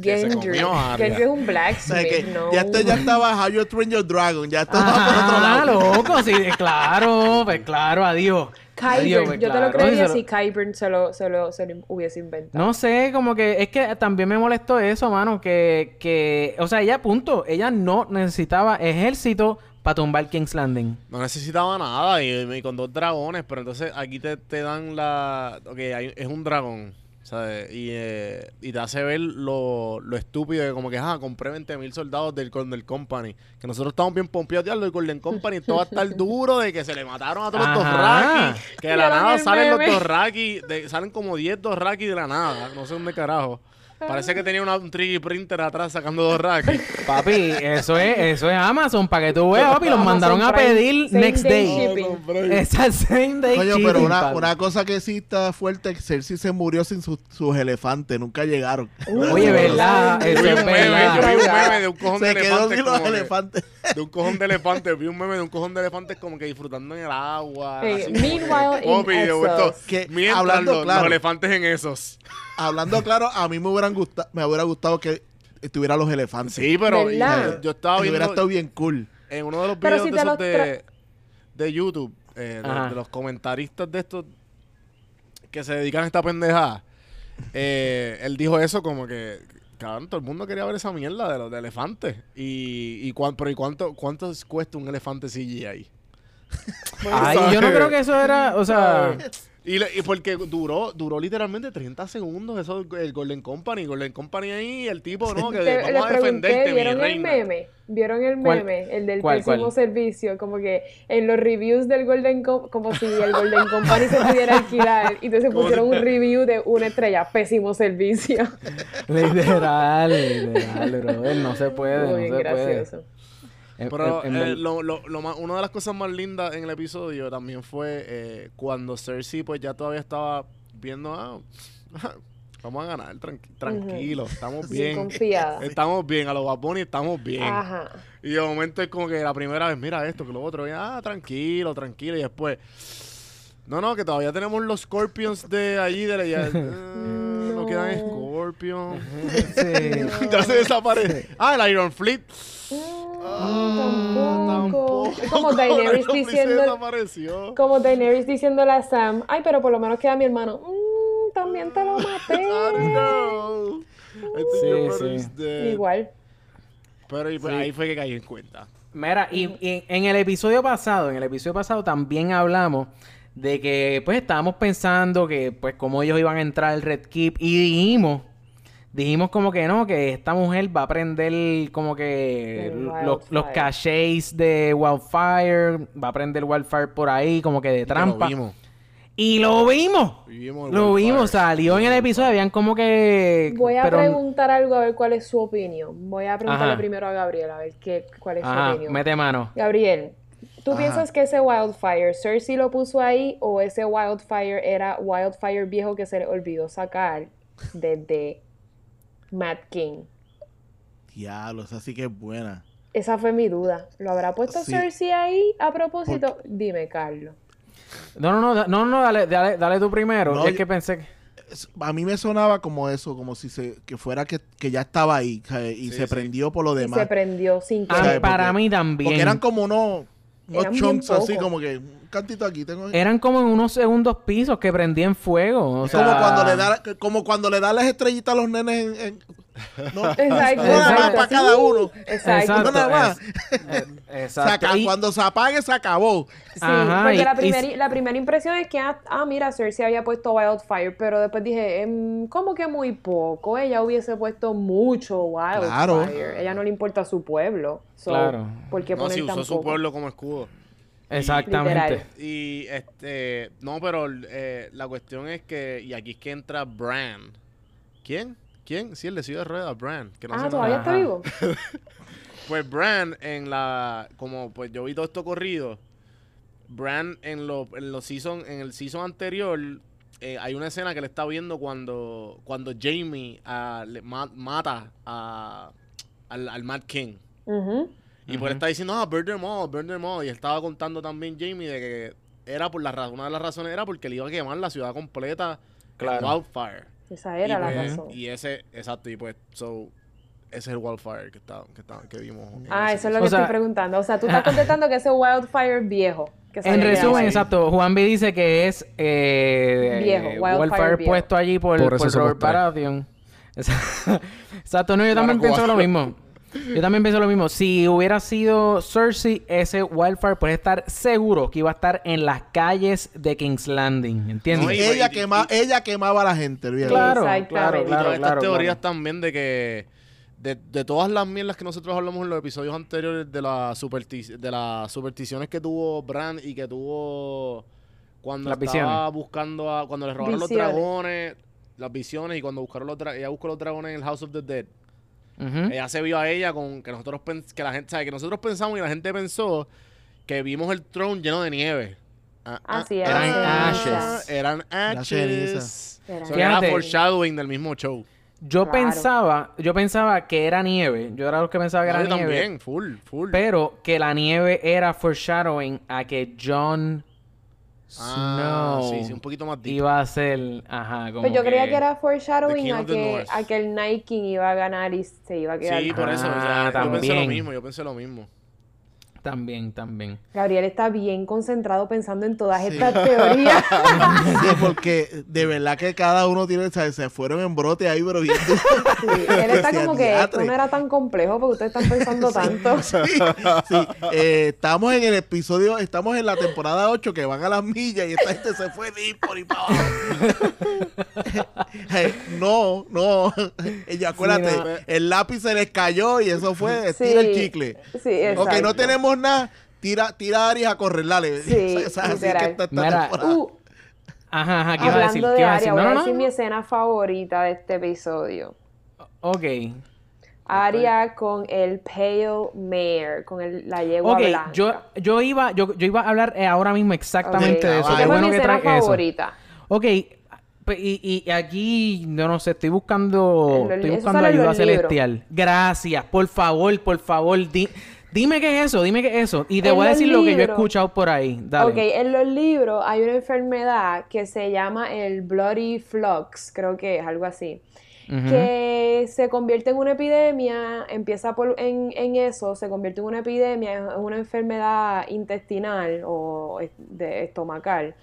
Gendry. Gendry es un O sea, blacksmith, que no. ya esto ya estaba How You Train Your Dragon, ya estaba por otro Ah, lado. loco, sí, claro, pues claro, adiós. Adiós, Kyburn, pues, yo te lo creería si Kyburn se lo, se, lo, se lo hubiese inventado. No sé, como que es que también me molestó eso, mano, que, que, o sea, ella, punto, ella no necesitaba ejército para tumbar King's Landing. No necesitaba nada y, y con dos dragones, pero entonces aquí te, te dan la... Ok, hay- es un dragón, ¿sabes? Y, eh, y te hace ver lo, lo estúpido de como que, ah, compré 20 mil soldados del Golden Company. Que nosotros estamos bien pompeados, diablo, el Golden Company esto va a estar duro de que se le mataron a todos los. Dothraki. Que de la ¿Vieron nada salen los de- salen como 10 Dothraki de la nada, no sé dónde carajo. Parece que tenía una- un 3D printer atrás sacando Dothraki. Papi, eso es, eso es Amazon, para que tú veas, papi, los Amazon mandaron a Prime, pedir same next day day. shipping. Esa es same day Coño, pero shipping, una, papi. una cosa que sí está fuerte, Cersei se murió sin sus- sus elefantes, nunca llegaron. Oye, ¿verdad? Yo Eso vi es un meme, yo verdad. vi un meme de un cojón de Se quedó elefantes. sin los como que- elefantes. de un cojón de elefantes. Vi un meme de un cojón de elefantes como que disfrutando en el agua. Eh, así como que- meanwhile in Papi, de vuelto, Essos. Que, mientras hablando los, claro. los elefantes en esos. Hablando claro, a mí me hubieran gustado, me hubiera gustado que estuvieran los elefantes. Sí, pero ¿Verdad? yo, estaba hubiera estado bien cool. en uno de los videos si de, esos los de, de YouTube, eh, de, los comentaristas de estos que se dedican a esta pendejada, eh, él dijo eso como que, cabrón, todo el mundo quería ver esa mierda de los de elefantes. Y, y, cuán- pero ¿y cuánto, cuánto cuesta un elefante CGI? Ay, yo no creo que eso era, o sea... Y, le- y porque duró, duró literalmente 30 segundos eso el Golden Company. Golden Company ahí, el tipo, ¿no? Que Te- les vamos a pregunté, defenderte, mi ¿vieron el meme? ¿Vieron el ¿Cuál? meme? El del ¿Cuál, pésimo cuál? servicio. Como que en los reviews del Golden Com- como si el Golden Company se pudiera alquilar. Y entonces pusieron si- un review de una estrella. Pésimo servicio. Literal, literal, brother. No se puede, Muy no se puede. gracioso. En- Pero en- en eh, lo, lo, lo más- una de las cosas más lindas en el episodio también fue eh, cuando Cersei pues ya todavía estaba viendo, ah, vamos a ganar, tranqui- tranquilo, estamos Bien confiada. Estamos bien, a los Bad estamos bien. Ajá. Y de momento es como que la primera vez, mira esto, que lo otro, y, ah, tranquilo, tranquilo. Y después, no, no, que todavía tenemos los Scorpions de allí, de la, ya, eh, no. quedan Scorpions. Sí. ya se desaparece. Ah, el Iron Fleet. Mm, como Daenerys diciendo, como Daenerys diciéndole a Sam, ay, pero por lo menos queda mi hermano. "Mm, también te lo I maté. I think Sí, your sí. Igual. Pero pues, ahí fue que caí en cuenta. Mira, y, y en el episodio pasado, en el episodio pasado también hablamos de que pues estábamos pensando que pues cómo ellos iban a entrar al Red Keep y dijimos, dijimos como que no, que esta mujer va a aprender como que los, los cachés de Wildfire, va a aprender Wildfire por ahí como que de trampa. Lo vimos. Y lo vimos. Vivimos el Lo Wildfire. vimos, salió en el episodio, habían como que... Voy a pero- preguntar algo a ver cuál es su opinión. Voy a preguntarle Ajá. primero a Gabriel a ver qué, cuál es su opinión. mete mano. Gabriel, ¿tú Ajá. piensas que ese Wildfire, Cersei lo puso ahí o ese Wildfire era Wildfire viejo que se le olvidó sacar desde Matt King? Diablo, esa sí que es buena. Esa fue mi duda. ¿Lo habrá puesto Sí. Cersei ahí a propósito? Dime, Carlos. No, no, no, no, no, dale, dale, dale tú primero. No, es yo- que pensé que... A mí me sonaba como eso, como si se, que fuera que, que ya estaba ahí y Sí, se sí. prendió por lo Y demás. se prendió sin Ah, querer. ¿Sabes? para Porque- mí también. Porque eran como unos Eran chunks así, como que un cantito aquí. Tengo, Eran como en unos segundos pisos que prendían fuego. O es sea, como, cuando le da, como cuando le da las estrellitas a los nenes en... en- ¿no? Exacto. Una más Exacto. para cada uno. Exacto. Una más. exacto. Y- Cuando se apague, se acabó. Sí, Ajá, porque y- la, y- primera, la primera impresión es que, ah, ah, mira, Cersei había puesto Wildfire, pero después dije, em, ¿cómo que muy poco? Ella hubiese puesto mucho Wildfire. Claro. Ella no le importa a su pueblo. So, Claro. ¿Por qué No, poner si usó su pueblo como escudo. Exactamente. Y este, no, pero eh, la cuestión es que, y aquí es que entra Bran. ¿Quién? ¿Quién? Sí, el de Ciudad Rueda, Bran. Que no Ah, ¿todavía está vivo? Pues Bran en la, como pues yo vi todo esto corrido, Bran en, lo- en los season, en el season anterior, eh, hay una escena que le está viendo cuando, cuando Jamie ah, le ma- mata a, al, al Mad King. Y pues él está diciendo, ah, burn them all, burn them all. Y él estaba contando también Jamie de que era por la razón, una de las razones era porque le iba a quemar la ciudad completa Claro. en Wildfire. Esa era y, la pues, razón. Y ese, exacto, y pues, so, ese es el Wildfire que está, que está, que vimos. Ah, eso es lo O que sea- estoy preguntando. O sea, tú estás contestando que ese Wildfire viejo. Que En resumen, exacto, Juan B dice que es eh, Viejo, eh, Wildfire viejo. puesto allí por, Por por, Robert. Baratheon. Exacto, no, yo también pienso lo mismo. Yo también pienso lo mismo. Si hubiera sido Cersei, ese Wildfire puede estar seguro que iba a estar en las calles de King's Landing, ¿entiendes? No, y- ella, y- quema, y- ella quemaba a la gente. Claro, Exactamente. claro, Y claro, todas estas claro, teorías claro. también de que de, de todas las mierdas que nosotros hablamos en los episodios anteriores de, la de las supersticiones que tuvo Bran y que tuvo cuando Las estaba visiones. buscando a cuando le robaron los dragones, las visiones y cuando buscaron los ella buscó los dragones en el House of the Dead. Ella se vio a ella con que nosotros que la gente, sabe que nosotros pensamos y la gente pensó que vimos el throne lleno de nieve. Ah, Ah, sí, eran ceniza. ashes. Eran Era ashes. Eran So, era foreshadowing del mismo show. Yo Claro. pensaba, yo pensaba que era nieve. Yo era lo que pensaba que No, era yo nieve. también, full, full. Pero que la nieve era foreshadowing a que Jon Ah, Snow sí, sí, un poquito más deep. iba a ser, ajá, como Pues yo creía que- era foreshadowing a que, a que el King iba a ganar y se iba a quedar. Sí, por eso. o sea, Ah, yo pensé lo mismo, yo pensé lo mismo. También, también. Gabriel está bien concentrado pensando en todas Sí. estas teorías. Sí, porque de verdad que cada uno tiene, o sea, se fueron en brote ahí, pero bien. Sí, él está como que esto no era tan complejo porque ustedes están pensando tanto. Sí, sí. Eh, estamos en el episodio, estamos en la temporada 8 que van a las millas y esta gente se fue de ir por ahí para abajo. Eh, no, no. Ella, acuérdate, no. el lápiz se les cayó y eso fue, Sí, tira el chicle. Sí, exacto. Ok, no tenemos nada, tira, tira a Aries a correr, dale. Sí, Esa- esa- así que está esta. Uh, Ajá, ajá, ¿qué iba a decir? hablando ¿Qué de iba a decir? Aria, voy No, a no, decir mi no. escena favorita de este episodio. Ok. Aria con el Pale Mare, con el, la yegua Ok, blanca. yo, yo, iba, yo, yo iba a hablar eh, ahora mismo exactamente Ok, de eso. esa Qué bueno mi que escena traes eso. favorita. Ok, pe- y, y aquí, yo no sé, estoy buscando, los estoy buscando ayuda libros. celestial. Gracias, por favor, por favor, di- dime qué es eso, dime qué es eso. Y te En voy a decir lo que yo he escuchado por ahí. Dale. Ok, en los libros hay una enfermedad que se llama el Bloody Flux, creo que es algo así. Que se convierte en una epidemia, empieza por, en, en eso, se convierte en una epidemia, es una enfermedad intestinal o de estomacal.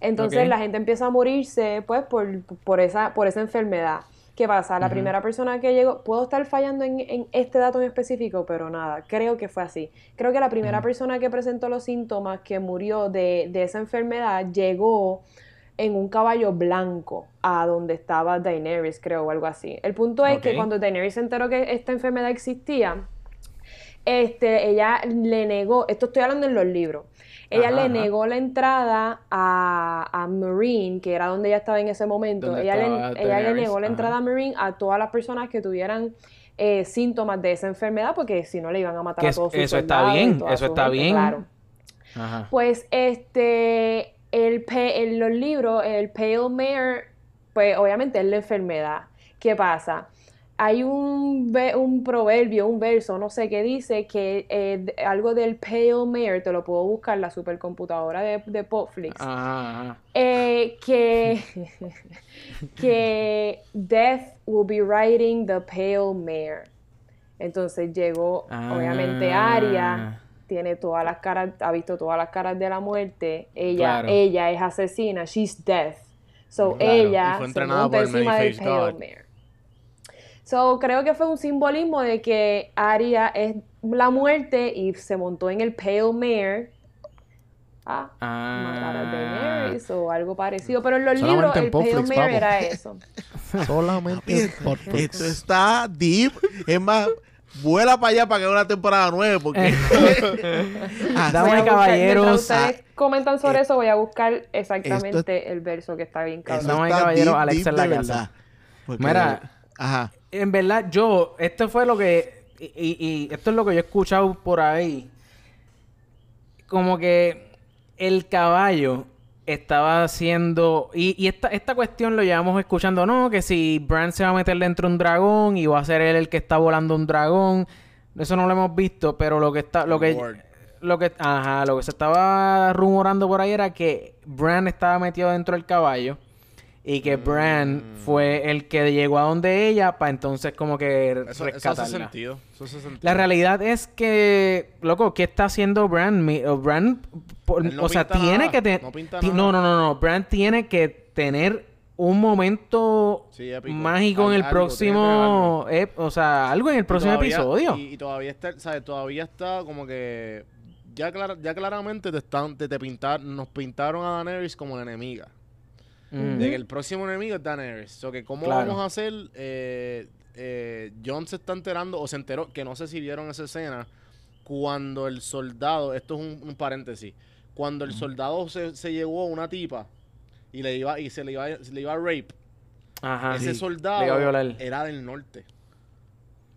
Entonces la gente empieza a morirse pues por, por, esa, por esa enfermedad. ¿Qué pasa? La primera persona que llegó, puedo estar fallando en, en este dato en específico, pero nada, creo que fue así. Creo que la primera persona que presentó los síntomas que murió de, de esa enfermedad llegó en un caballo blanco a donde estaba Daenerys, creo, o algo así. El punto es que cuando Daenerys se enteró que esta enfermedad existía, este, ella le negó, esto estoy hablando en los libros, ella Ajá, le negó la entrada a, a Marine, que era donde ella estaba en ese momento. Ella le, ella negó la entrada a Marine a todas las personas que tuvieran eh, síntomas de esa enfermedad, porque si no le iban a matar a todos sus eso está bien, eso está gente, bien. Claro. Ajá. Pues este, el, en los libros, el Pale Mare, pues obviamente es la enfermedad. ¿Qué pasa? Hay un, un proverbio, un verso, no sé qué dice, que eh, algo del Pale Mare, te lo puedo buscar la supercomputadora de, de Popflix, Ajá, ajá. eh, que, que Death will be riding the Pale Mare. Entonces llegó, obviamente, Ah. Arya tiene todas las caras, ha visto todas las caras de la muerte. Ella, Claro. ella es asesina, she's death. So Claro, ella y fue se entrenada monta por el encima del Pale God. Mare. So creo que fue un simbolismo de que Arya es la muerte y se montó en el Pale Mare a matar a Ah. Daenerys o algo parecido. Pero en los libros en el Pale Mare era eso. Solamente Esto está deep. Es más, vuela para allá para que haga una temporada 9 porque... Ah, Voy a y buscar- caballeros, mientras ustedes comentan sobre eh, eso, voy a buscar exactamente el verso que está bien cabrón. Está caballeros, Alex en la casa. Mira. Ajá. En verdad, yo, esto fue lo que, y, y- y esto es lo que yo he escuchado por ahí. Como que el caballo estaba haciendo, y, y esta, esta cuestión lo llevamos escuchando, no, que si Bran se va a meter dentro de un dragón y va a ser él el que está volando un dragón, eso no lo hemos visto, pero lo que está, lo que, Lord. lo que, ajá, lo que se estaba rumorando por ahí era que Bran estaba metido dentro del caballo y que Bran fue el que llegó a donde ella para entonces como que Eso, eso hace rescatarla. sentido. Eso hace sentido. La realidad es que, loco, ¿qué está haciendo Bran? Bran, por- no o sea, tiene nada, que tener... no pinta no, nada. no, no, no. Bran tiene que tener un momento Sí, mágico en el algo, próximo... o sea, algo en el Y próximo todavía- episodio. Y, y todavía está, ¿sabes? Todavía está como que ya, clara- ya claramente te están te, te pintar, nos pintaron a Daenerys como la enemiga. Mm. De que el próximo enemigo es Daenerys. O que cómo Claro. vamos a hacer eh, eh, John se está enterando o se enteró que no sé si vieron esa escena cuando el soldado, esto es un, un paréntesis, cuando el soldado se, se llevó a una tipa y le iba y se le iba, se le iba a rape, Ajá. ese Sí. soldado era del norte.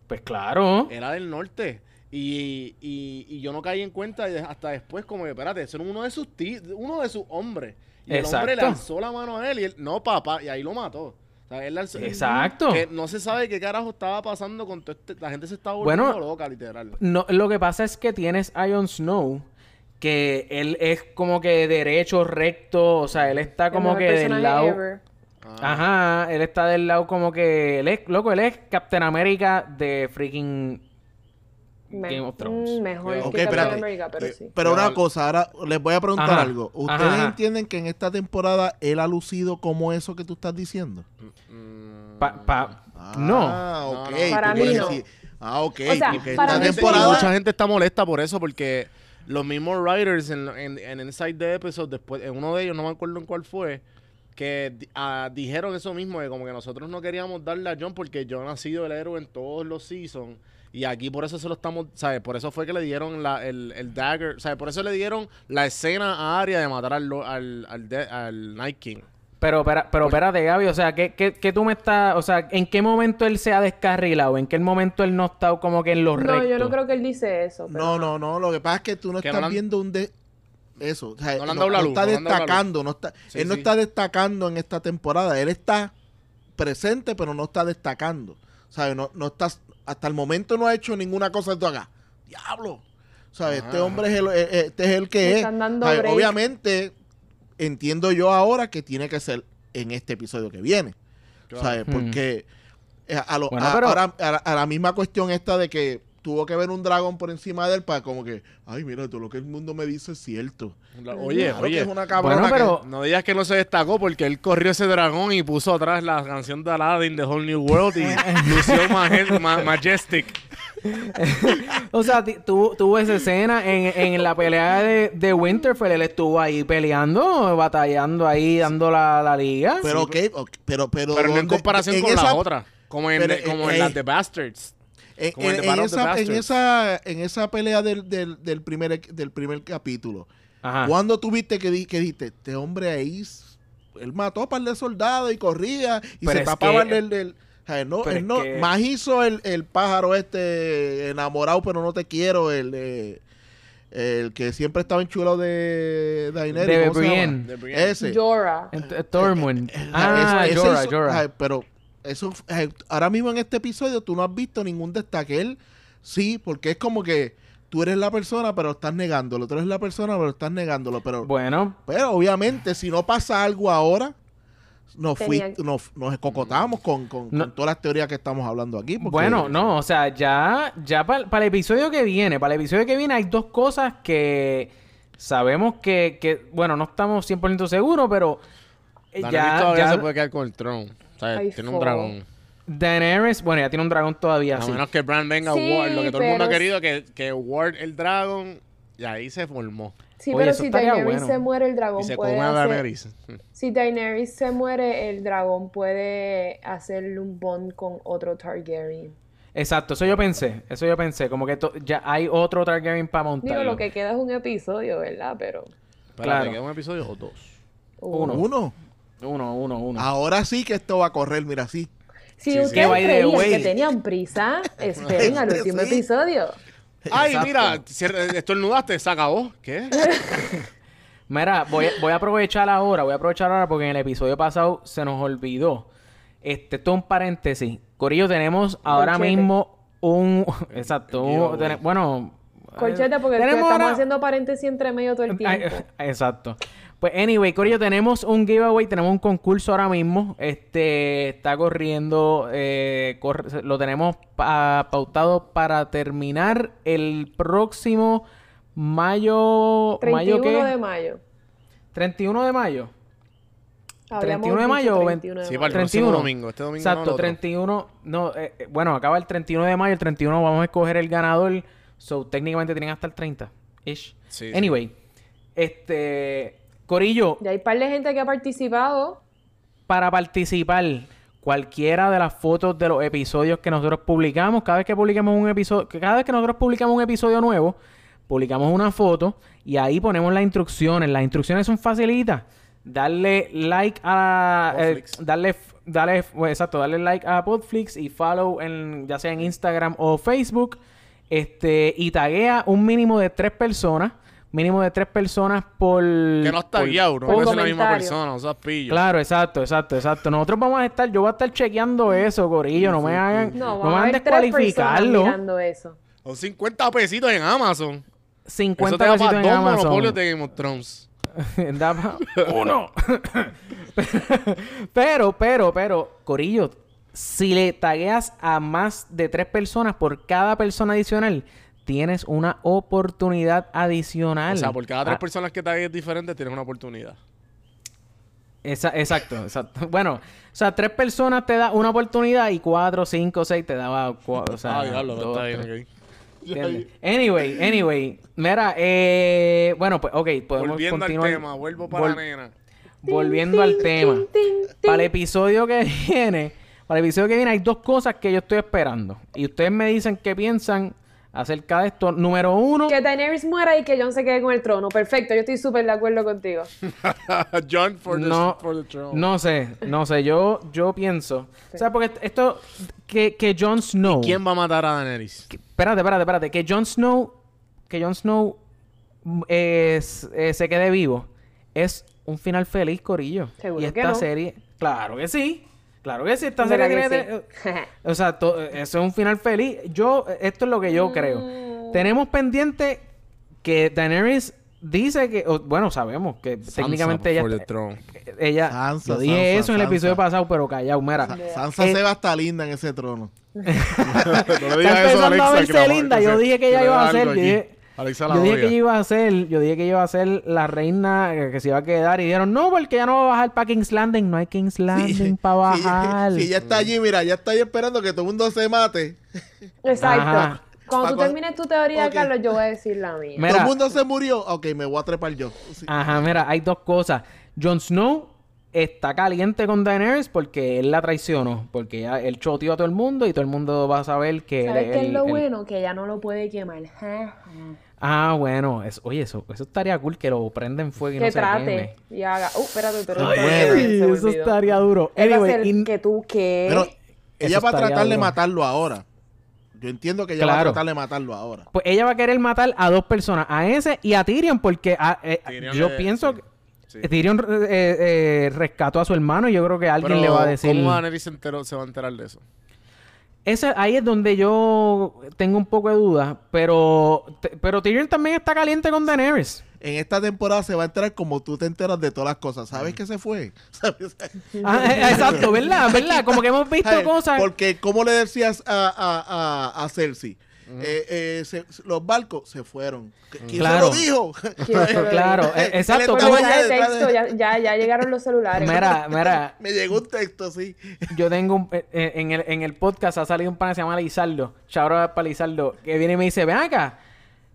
Pues claro. Era del norte. Y, y, y yo no caí en cuenta hasta después como que, espérate, era uno de sus ti- uno de sus hombres. Y el hombre le Exacto. alzó la mano a él y él, no papá, y ahí lo mató. O sea, él alzó- Exacto. Que no se sabe qué carajo estaba pasando con todo este, la gente se estaba volviendo Bueno, loca, literal. No, lo que pasa es que tienes a Jon Snow, que él es como que derecho, recto, o sea, él está como que del lado... ever. Ah, Ajá, él está del lado como que... Él es, loco, él es Captain America de freaking... Me- Game of Thrones. mm, mejor Ok, que. America, pero Eh, sí. Pero una cosa, ahora les voy a preguntar Ajá. algo. ¿Ustedes Ajá, ajá. entienden que en esta temporada él ha lucido como eso que tú estás diciendo? Mm, Pa- pa- no. Ah. No, no. Para mí no. Ah, ok. O sea, porque para esta temporada... Mucha gente está molesta por eso, porque los mismos writers en, en, en Inside the Episode, después, en uno de ellos, no me acuerdo en cuál fue, que ah, dijeron eso mismo, de como que nosotros no queríamos darle a John porque John ha sido el héroe en todos los seasons. Y aquí por eso se lo estamos, ¿sabes? Por eso fue que le dieron la, el, el dagger, ¿sabes? Por eso le dieron la escena a Arya de matar al, al, al, de- al Night King. Pero, espera- pero espérate, Gaby, o sea, ¿qué, qué, qué tú me estás, o sea, en qué momento él se ha descarrilado? ¿En qué momento él no está como que en los No, rectos? yo no creo que él dice eso. pero- No, no, no. Lo que pasa es que tú no Que estás no le han- viendo un de eso. O sea, No le han no, dado la no luz, está destacando. No está, Sí, él no sí. está destacando en esta temporada. Él está presente, pero no está destacando. ¿Sabes? No, no está, hasta el momento no ha hecho ninguna cosa tú hagas. ¡Diablo! ¿Sabes? Este hombre es el, eh, eh, este es el que es. break. Obviamente, entiendo yo ahora que tiene que ser en este episodio que viene. Claro. ¿Sabes? Hmm. Porque eh, a, lo- Bueno, a- pero- ahora, a la- a la misma cuestión esta de que tuvo que ver un dragón por encima de él para como que, ay, mira, todo lo que el mundo me dice es cierto. La- Oye, Claro que oye. es una cabrona Bueno, pero- No digas que no se destacó porque él corrió ese dragón y puso atrás la canción de Aladdin, The Whole New World y lució maje- ma- Majestic. O sea, tuvo, esa escena en, en la pelea de, de Winterfell. Él estuvo ahí peleando, batallando ahí, dando la, la liga. que, pero, ok, ok, pero, pero, Pero no en ¿dónde- comparación en con esa- las otras. Como en, pero, como eh, en las de Bastards. En, Como el en- esa, en, esa, en esa pelea del, del, del primer, del primer capítulo, Ajá. cuando tuviste que, di- que dijiste, este hombre ahí, él mató a un par de soldados y corría y Pero se tapaba que- el del... o sea, no, pero él es no, que- más hizo el, el pájaro este enamorado pero no te quiero, el, eh, el que siempre estaba enchulado de Daenerys. De. De Brienne. Ese. Jorah. Tormund. Eh, Ah, ese- ese Jorah, hizo- Jorah. ay, pero eso, ay, ahora mismo en este episodio tú no has visto ningún destaque. Él sí, porque es como que tú eres la persona, pero estás negándolo. Tú eres la persona, pero estás negándolo. Pero, Bueno, pero obviamente, si no pasa algo ahora, nos, fui- nos, nos escocotamos con, con- No. con todas las teorías que estamos hablando aquí. porque- Bueno, no, o sea, ya, ya para el episodio que viene, para el episodio que viene hay dos cosas que sabemos que, que bueno, no estamos 100% seguros, pero eh, ya, todavía ya se puede quedar con el trono. O sea, Ay, tiene un dragón. Daenerys, bueno, ya tiene un dragón todavía, A sí. menos que Bran venga a Ward. Lo que todo el mundo ha pero- querido, que, que Ward el dragón. Y ahí se formó. Sí, Oye, pero eso si estaría Daenerys bueno. se muere, el dragón Y se puede come a hacer... Daenerys. Si Daenerys se muere, el dragón puede hacerle un bond con otro Targaryen. Exacto, eso yo pensé, eso yo pensé, como que to- ya hay otro Targaryen para montarlo. Digo, lo que queda es un episodio, ¿verdad? Pero... Espérate, Claro. ¿queda un episodio o dos? Uno. Uno. Uno, uno, uno. Ahora sí que esto va a correr, mira, sí. Si Sí, sí. ustedes creían way- que tenían prisa, esperen al último Sí. episodio. Ay, Exacto. mira, cier- estornudaste, se acabó. ¿Qué? Mira, voy, voy a aprovechar ahora, voy a aprovechar ahora porque en el episodio pasado se nos olvidó. Este, esto es un paréntesis. Corillo, tenemos ahora mismo un... Exacto. un- bueno... Corchete, porque tenemos estamos ahora- haciendo paréntesis entre medio todo el Ay, tiempo. exacto. Pues anyway, Corillo, tenemos un giveaway, tenemos un concurso ahora mismo. Este está corriendo, eh, corre- lo tenemos pa- pautado para terminar el próximo mayo. ¿Mayo 31 qué? de mayo. 31 de mayo. Habíamos 31 de mayo o 31 de Sí, mayo. para el próximo 31. domingo. Este domingo no, Exacto, el otro. 31. No, eh, eh, bueno, acaba el 31 de mayo. El 31 vamos a escoger el ganador. So, técnicamente tienen hasta el 30. Ish. Sí, sí. anyway, este. Corillo, Ya hay par de gente que ha participado. para participar cualquiera de las fotos de los episodios que nosotros publicamos, cada vez que publicamos un episodio, cada vez que nosotros publicamos un episodio nuevo, publicamos una foto y ahí ponemos las instrucciones. Las instrucciones son facilitas. Darle like a eh, Podflix. darle darle exacto, darle like a Podflix y follow en ya sea en Instagram o Facebook. Este y taguea un mínimo de tres personas, mínimo de tres personas por Que no está guiado, no ser la misma persona, o sea, pillo. Claro, exacto, exacto, exacto. Nosotros vamos a estar, yo voy a estar chequeando eso, Corillo. No me hagan, No, no, me a hagan descualificarlo. eso. Son 50 pesitos en Amazon. 50 Eso te da pesitos para en dos Amazon. monopolios de Game of Thrones. Uno. pero, pero, pero, Corillo, si le tagueas a más de tres personas por cada persona adicional, tienes una oportunidad adicional. O sea, por cada tres Ah, personas que tagues diferentes tienes una oportunidad. esa- exacto, exacto. Bueno, o sea, tres personas te da una oportunidad y cuatro, cinco, seis te daba cuatro. O sea, ah, diablo, dos, está bien, tres. ok. ¿Entiendes? Anyway, anyway. Mira, eh, bueno, pues, ok, podemos Volviendo continuar. al tema, vuelvo para Vol- la nena. Volviendo al tema. Para el episodio que viene, para el episodio que viene hay dos cosas que yo estoy esperando. Y ustedes me dicen qué piensan acerca de esto. Número uno, Que Daenerys muera y que Jon se quede con el trono. Perfecto, yo estoy súper de acuerdo contigo. John for the, no, for the throne. no sé, no sé, yo, yo pienso. O sea, porque esto, que, que Jon Snow... ¿Quién va a matar a Daenerys? que- espérate, espérate, espérate. Que Jon Snow, que Jon Snow mm, es- eh, se quede vivo es un final feliz, Corillo. Seguro y que esta no. serie, claro que sí. Claro que sí, esta ¿Verdad serie que tiene- sí? O sea, to- eso es un final feliz. Yo, esto es lo que yo Mm. creo. Tenemos pendiente que Daenerys dice que, o- bueno, sabemos que técnicamente ella, throne. ella, Sansa, yo dije Sansa, eso en el episodio Sansa. pasado, pero callado, mira. Sansa Eh, se va a estar linda en ese trono. no le Está digas eso a a Alexa. verse que la- linda. que Yo dije que ella iba a ser. Alexa la yo dije odia. que ella iba a ser, yo dije que iba a ser la reina que se iba a quedar y dijeron, no, porque ya no va a bajar para King's Landing, no hay King's Landing para Si- bajar. Si ella está allí, mira, ya está ahí esperando que todo el mundo se mate. Exacto. Ajá. Cuando tú termines tu teoría. Carlos, yo voy a decir la mía. Mira. Todo el mundo se murió. Ok, me voy a trepar yo. Sí. Ajá, mira, hay dos cosas. Jon Snow está caliente con Daenerys porque él la traicionó, porque ya él choteó a todo el mundo y todo el mundo va a saber que él ¿Sabes qué es lo bueno? Que ya no lo puede quemar. Ah, bueno, es- oye, eso, eso estaría cool que lo prenda en fuego y Que no se trate y haga. Uh, espérate, pero Ay, eso estaría duro. Él va a Anyway, y- que tú qué. Pero ella va a tratar de matarlo ahora. Yo entiendo que ella va a tratar de matarlo ahora. Pues ella va a querer matar a dos personas, a ese y a Tyrion, porque a- eh, Tyrion yo pienso sí, que sí. Tyrion eh, eh, rescató a su hermano y yo creo que alguien Pero, le va a decir... ¿Cómo Daenerys se, enteró- se va a enterar de eso? Ese, ahí es donde yo tengo un poco de duda, pero, te- pero Tyrion también está caliente con Daenerys. En esta temporada se va a enterar como tú te enteras de todas las cosas. ¿Sabes que se fue? ¿Sabes? Ah, eh, exacto, ¿verdad? ¿Verdad? Como que hemos visto cosas... Porque, ¿cómo le decías a, a, a, a Cersei? Eh, eh, se- los barcos se fueron. ¿Quién Claro. se lo dijo? ¿Quién se lo Claro, eh, exacto. De de- texto, ya, ya, ya llegaron los celulares. Mira, mira, Me llegó un texto así. yo tengo un, en, el, en el podcast ha salido un pana que se llama Lizardo, Chabra para Lizardo, que viene y me dice, ven acá,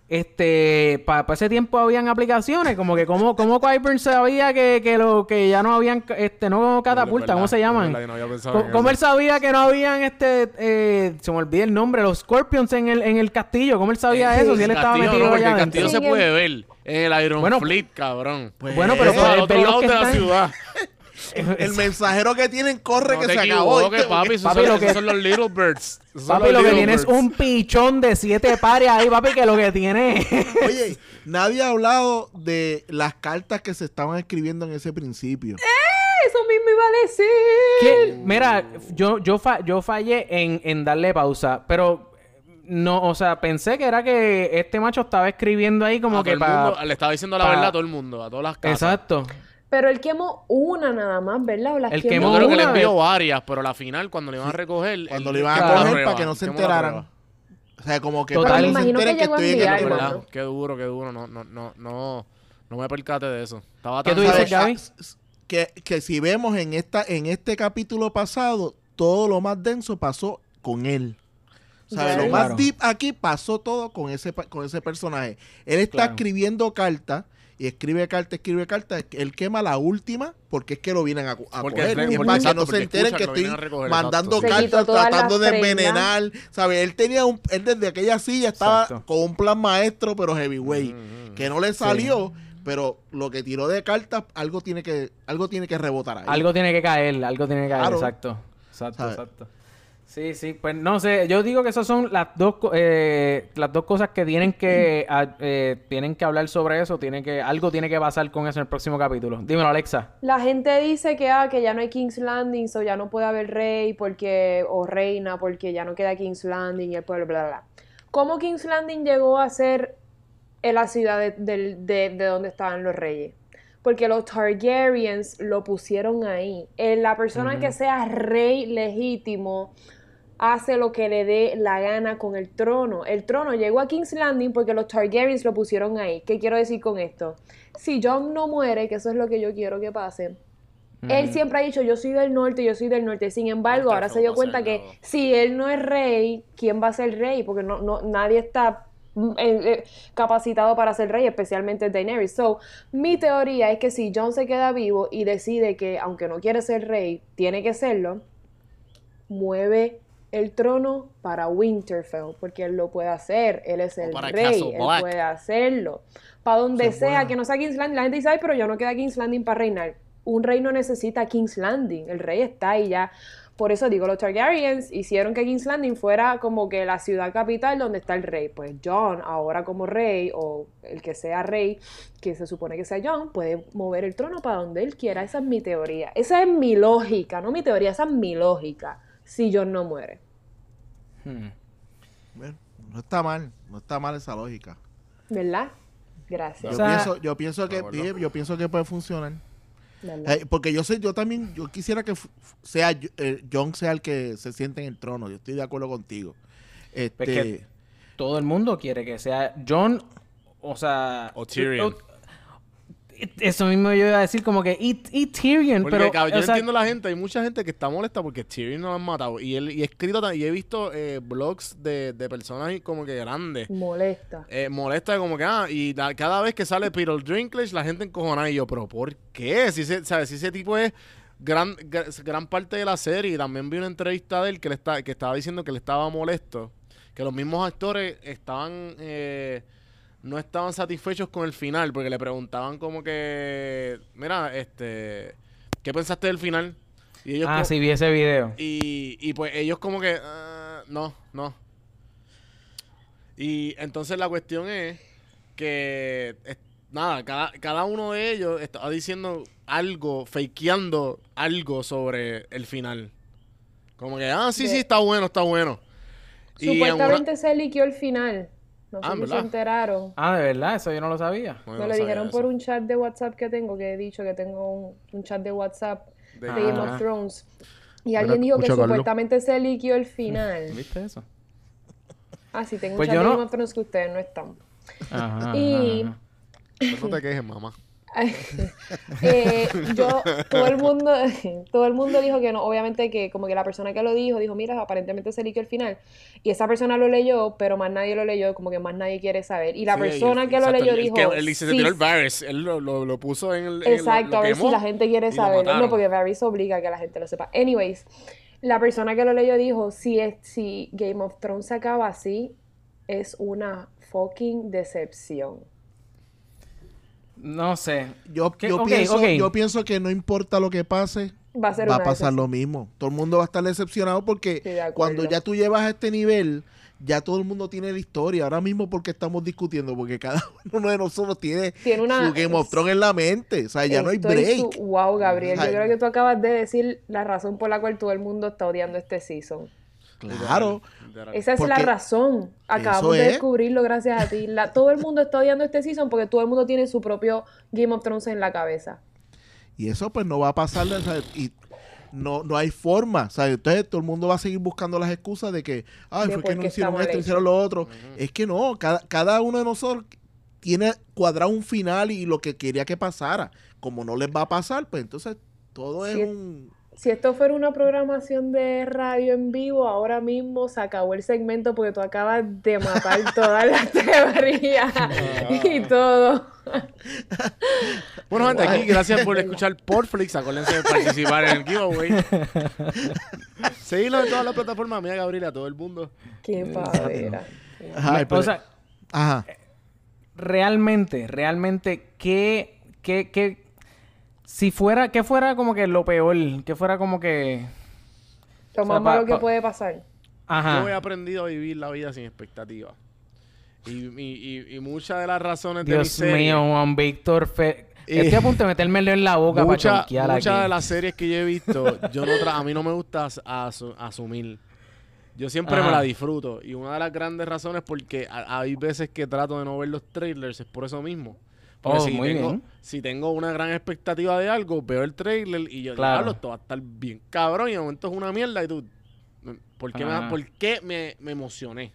este, para ese tiempo habían aplicaciones, como que como, como Qyburn sabía que, que lo que ya no habían, este, no catapulta, ¿cómo se llaman? No ¿Cómo él sabía que no habían este eh, se me olvida el nombre, los Scorpions en el, en el castillo? ¿Cómo él sabía Sí. eso? Si él El estaba castillo, metido no, allá el castillo se puede ver en el Iron Bueno, Fleet, cabrón. Pues, Bueno, pero por al el otro ver los lado que de la ciudad. el mensajero que tienen corre No que te se acabó. ¿viste? papi. Esos Papi, son, lo esos que- son los Little Birds. Papi, lo que tiene es un pichón de siete pares ahí, papi, que lo que tiene... Oye, nadie ha hablado de las cartas que se estaban escribiendo en ese principio. Eso mismo iba a decir. Que, mira, yo, yo, fa- yo fallé en, en darle pausa, pero no, o sea, pensé que era que este macho estaba escribiendo ahí como A que para... le estaba diciendo la pa- verdad a todo el mundo, a todas las casas. Exacto. Pero él quemó una nada más, ¿verdad? ¿O las Yo quemó creo que le envió vez. varias, pero la final, cuando le iban a recoger. Cuando le iban a coger prueba, para que no se enteraran. O sea, como que Total. para que Me no se imagino que enteren que a estoy en el verdad, qué duro, qué duro. No, no, no, no, no me percate de eso. Estaba ¿Qué tú dices. Gaby? Ah, Que, que si vemos en esta en este capítulo pasado, todo lo más denso pasó con él. ¿Sabes? Claro. Lo más Claro. deep aquí pasó todo con ese, pa- con ese personaje. Él está Claro. escribiendo cartas y escribe carta, escribe carta. Él quema la última porque es que lo vienen a, a Porque- coger. Y es para que exacto, no se enteren que que estoy recoger, mandando cartas, tratando de envenenar. ¿Sabes? Él tenía un, él desde aquella silla estaba Exacto. con un plan maestro, pero heavyweight. Mm, mm, Que no le salió, pero lo que tiró de cartas, algo tiene que, algo tiene que rebotar ahí. Algo tiene que caer, algo tiene que caer, Claro. exacto. Exacto, exacto. Sí, sí, pues no sé, yo digo que esas son las dos eh, las dos cosas que tienen que a- eh, tienen que hablar sobre eso, tiene que algo tiene que pasar con eso en el próximo capítulo. Dímelo, Alexa. La gente dice que, ah, que ya no hay King's Landing, o ya no puede haber rey porque o reina porque ya no queda King's Landing y el pueblo, bla, bla, bla. ¿Cómo King's Landing llegó a ser en la ciudad de, de- de donde estaban los reyes? Porque los Targaryens lo pusieron ahí. Eh, la persona que sea rey legítimo hace lo que le dé la gana con el trono. El trono llegó a King's Landing porque los Targaryens lo pusieron ahí. ¿Qué quiero decir con esto? Si Jon no muere, que eso es lo que yo quiero que pase, él siempre ha dicho, yo soy del norte, yo soy del norte. Sin embargo, ahora se dio cuenta que si él no es rey, ¿quién va a ser rey? Porque no, no, nadie está mm, eh, eh, capacitado para ser rey, especialmente Daenerys. So, mi teoría es que si Jon se queda vivo y decide que, aunque no quiere ser rey, tiene que serlo, mueve el trono para Winterfell, porque él lo puede hacer, él es el rey, él puede hacerlo. Para donde sea, que no sea King's Landing, la gente dice, ay, pero yo no queda King's Landing para reinar. Un rey no necesita King's Landing, el rey está ahí ya. Por eso digo, los Targaryens hicieron que King's Landing fuera como que la ciudad capital donde está el rey. Pues John, ahora como rey, o el que sea rey, que se supone que sea John, puede mover el trono para donde él quiera. Esa es mi teoría. Esa es mi lógica, no mi teoría, esa es mi lógica. Si John no muere. Hmm. Bueno, no está mal, no está mal esa lógica. ¿Verdad? Gracias. O Yo sea- pienso, yo pienso que yo pienso que puede funcionar. Eh, porque yo sé, yo también, yo quisiera que sea eh, John sea el que se siente en el trono. Yo estoy de acuerdo contigo. Este, Es que- Todo el mundo quiere que sea John, o sea... O Tyrion. Eso mismo yo iba a decir como que... Y, y Tyrion, Porque, pero... cabrón, yo o sea, entiendo la gente, hay mucha gente que está molesta porque Tyrion no lo han matado. Y él y he escrito y he visto eh, blogs de, de personas como que grandes. Molesta. Eh, molesta como que, ah, y la- cada vez que sale Peter Dinklage, la gente encojona y yo, pero ¿por qué? Si ese, ¿sabes? Si ese tipo es gran, gra- gran parte de la serie, y también vi una entrevista de él que, le está, que estaba diciendo que le estaba molesto, que los mismos actores estaban, eh, no estaban satisfechos con el final, porque le preguntaban como que, mira, este, ¿qué pensaste del final? Y ellos Ah, sí, vi ese video. y, y pues ellos como que, "Ah, no, no. Y entonces la cuestión es que, es- nada, cada, cada uno de ellos estaba diciendo algo, fakeando algo sobre el final. Como que, ah, sí, sí, está bueno, está bueno. Y una- Supuestamente se liqueó el final. No sé Ah, si se enteraron. Ah, de verdad, eso yo no lo sabía. Me no lo dijeron eso. por un chat de WhatsApp que tengo, que he dicho que tengo un, un chat de WhatsApp De- de Game Ah. of Thrones. Y Mira, alguien dijo que supuestamente se liqueó el final. ¿Viste eso? Ah, sí, tengo Pues un chat de no- Game of Thrones que ustedes no están. Ajá, Y- ajá, ajá. No te quejes, mamá. Eh, yo, todo el mundo, todo el mundo dijo que no, obviamente que como que la persona que lo dijo, dijo, mira, aparentemente se liqueó el final. Y esa persona lo leyó, pero más nadie lo leyó, como que más nadie quiere saber. Y la Sí, persona que lo exacto, leyó el- el dijo, que- "Sí, el Varys, él lo, lo, lo puso en el... en Exacto, lo a ver si la gente quiere lo saber. No, porque Varys obliga a que la gente lo sepa. Anyways, la persona que lo leyó dijo, si, es, si Game of Thrones se acaba así, es una fucking decepción. No sé. yo, yo, pienso, yo pienso que no importa lo que pase, Va a ser va a una pasar lo mismo. Todo el mundo va a estar decepcionado porque cuando ya tú llevas a este nivel, ya todo el mundo tiene la historia. Ahora mismo porque estamos discutiendo, porque cada uno de nosotros tiene, Tiene una- su Game of Thrones en la mente. O sea, ya no hay break. su- Wow, Gabriel, yo creo que tú acabas de decir la razón por la cual todo el mundo está odiando este season. Claro. Esa es la razón. Acabamos de es. descubrirlo gracias a ti. La- todo el mundo está odiando este season porque todo el mundo tiene su propio Game of Thrones en la cabeza. Y eso pues no va a pasar. o sea, y no, no hay forma. O sea, entonces todo el mundo va a seguir buscando las excusas de que, ay, De fue que no hicieron esto, hecho. hicieron lo otro. Es que no, cada, cada uno de nosotros tiene cuadrado un final y lo que quería que pasara. Como no les va a pasar, pues entonces todo Sí. es un... Si esto fuera una programación de radio en vivo, ahora mismo se acabó el segmento porque tú acabas de matar todas las teorías y todo. Bueno, gente, aquí gracias por escuchar Portflix. Acuérdense de participar en el giveaway. Seguirnos en todas las plataformas. Mira, Gabriel, a todo el mundo. Qué pavera. Ajá, o sea, ajá. realmente, realmente, ¿qué, qué, qué, si fuera, qué fuera como que lo peor, que fuera como que, Lo O más sea, malo que puede pasar. ajá, Yo he aprendido a vivir la vida sin expectativas. Y, y, y, y muchas de las razones de mi Dios mío, Juan Víctor, Fe- Eh, estoy a punto de metérmelo en la boca Mucha- para muchas aquí. de las series que yo he visto, yo no tra- a mí no me gusta as- asu- asumir. Yo siempre me la disfruto. Y una de las grandes razones porque hay veces que trato de no ver los trailers es por eso mismo. Porque Oh, si, muy tengo, bien. si tengo una gran expectativa de algo, veo el trailer y yo Claro. digo, esto va a estar bien cabrón y de momento es una mierda y tú... ¿Por qué, me, por qué me, me emocioné?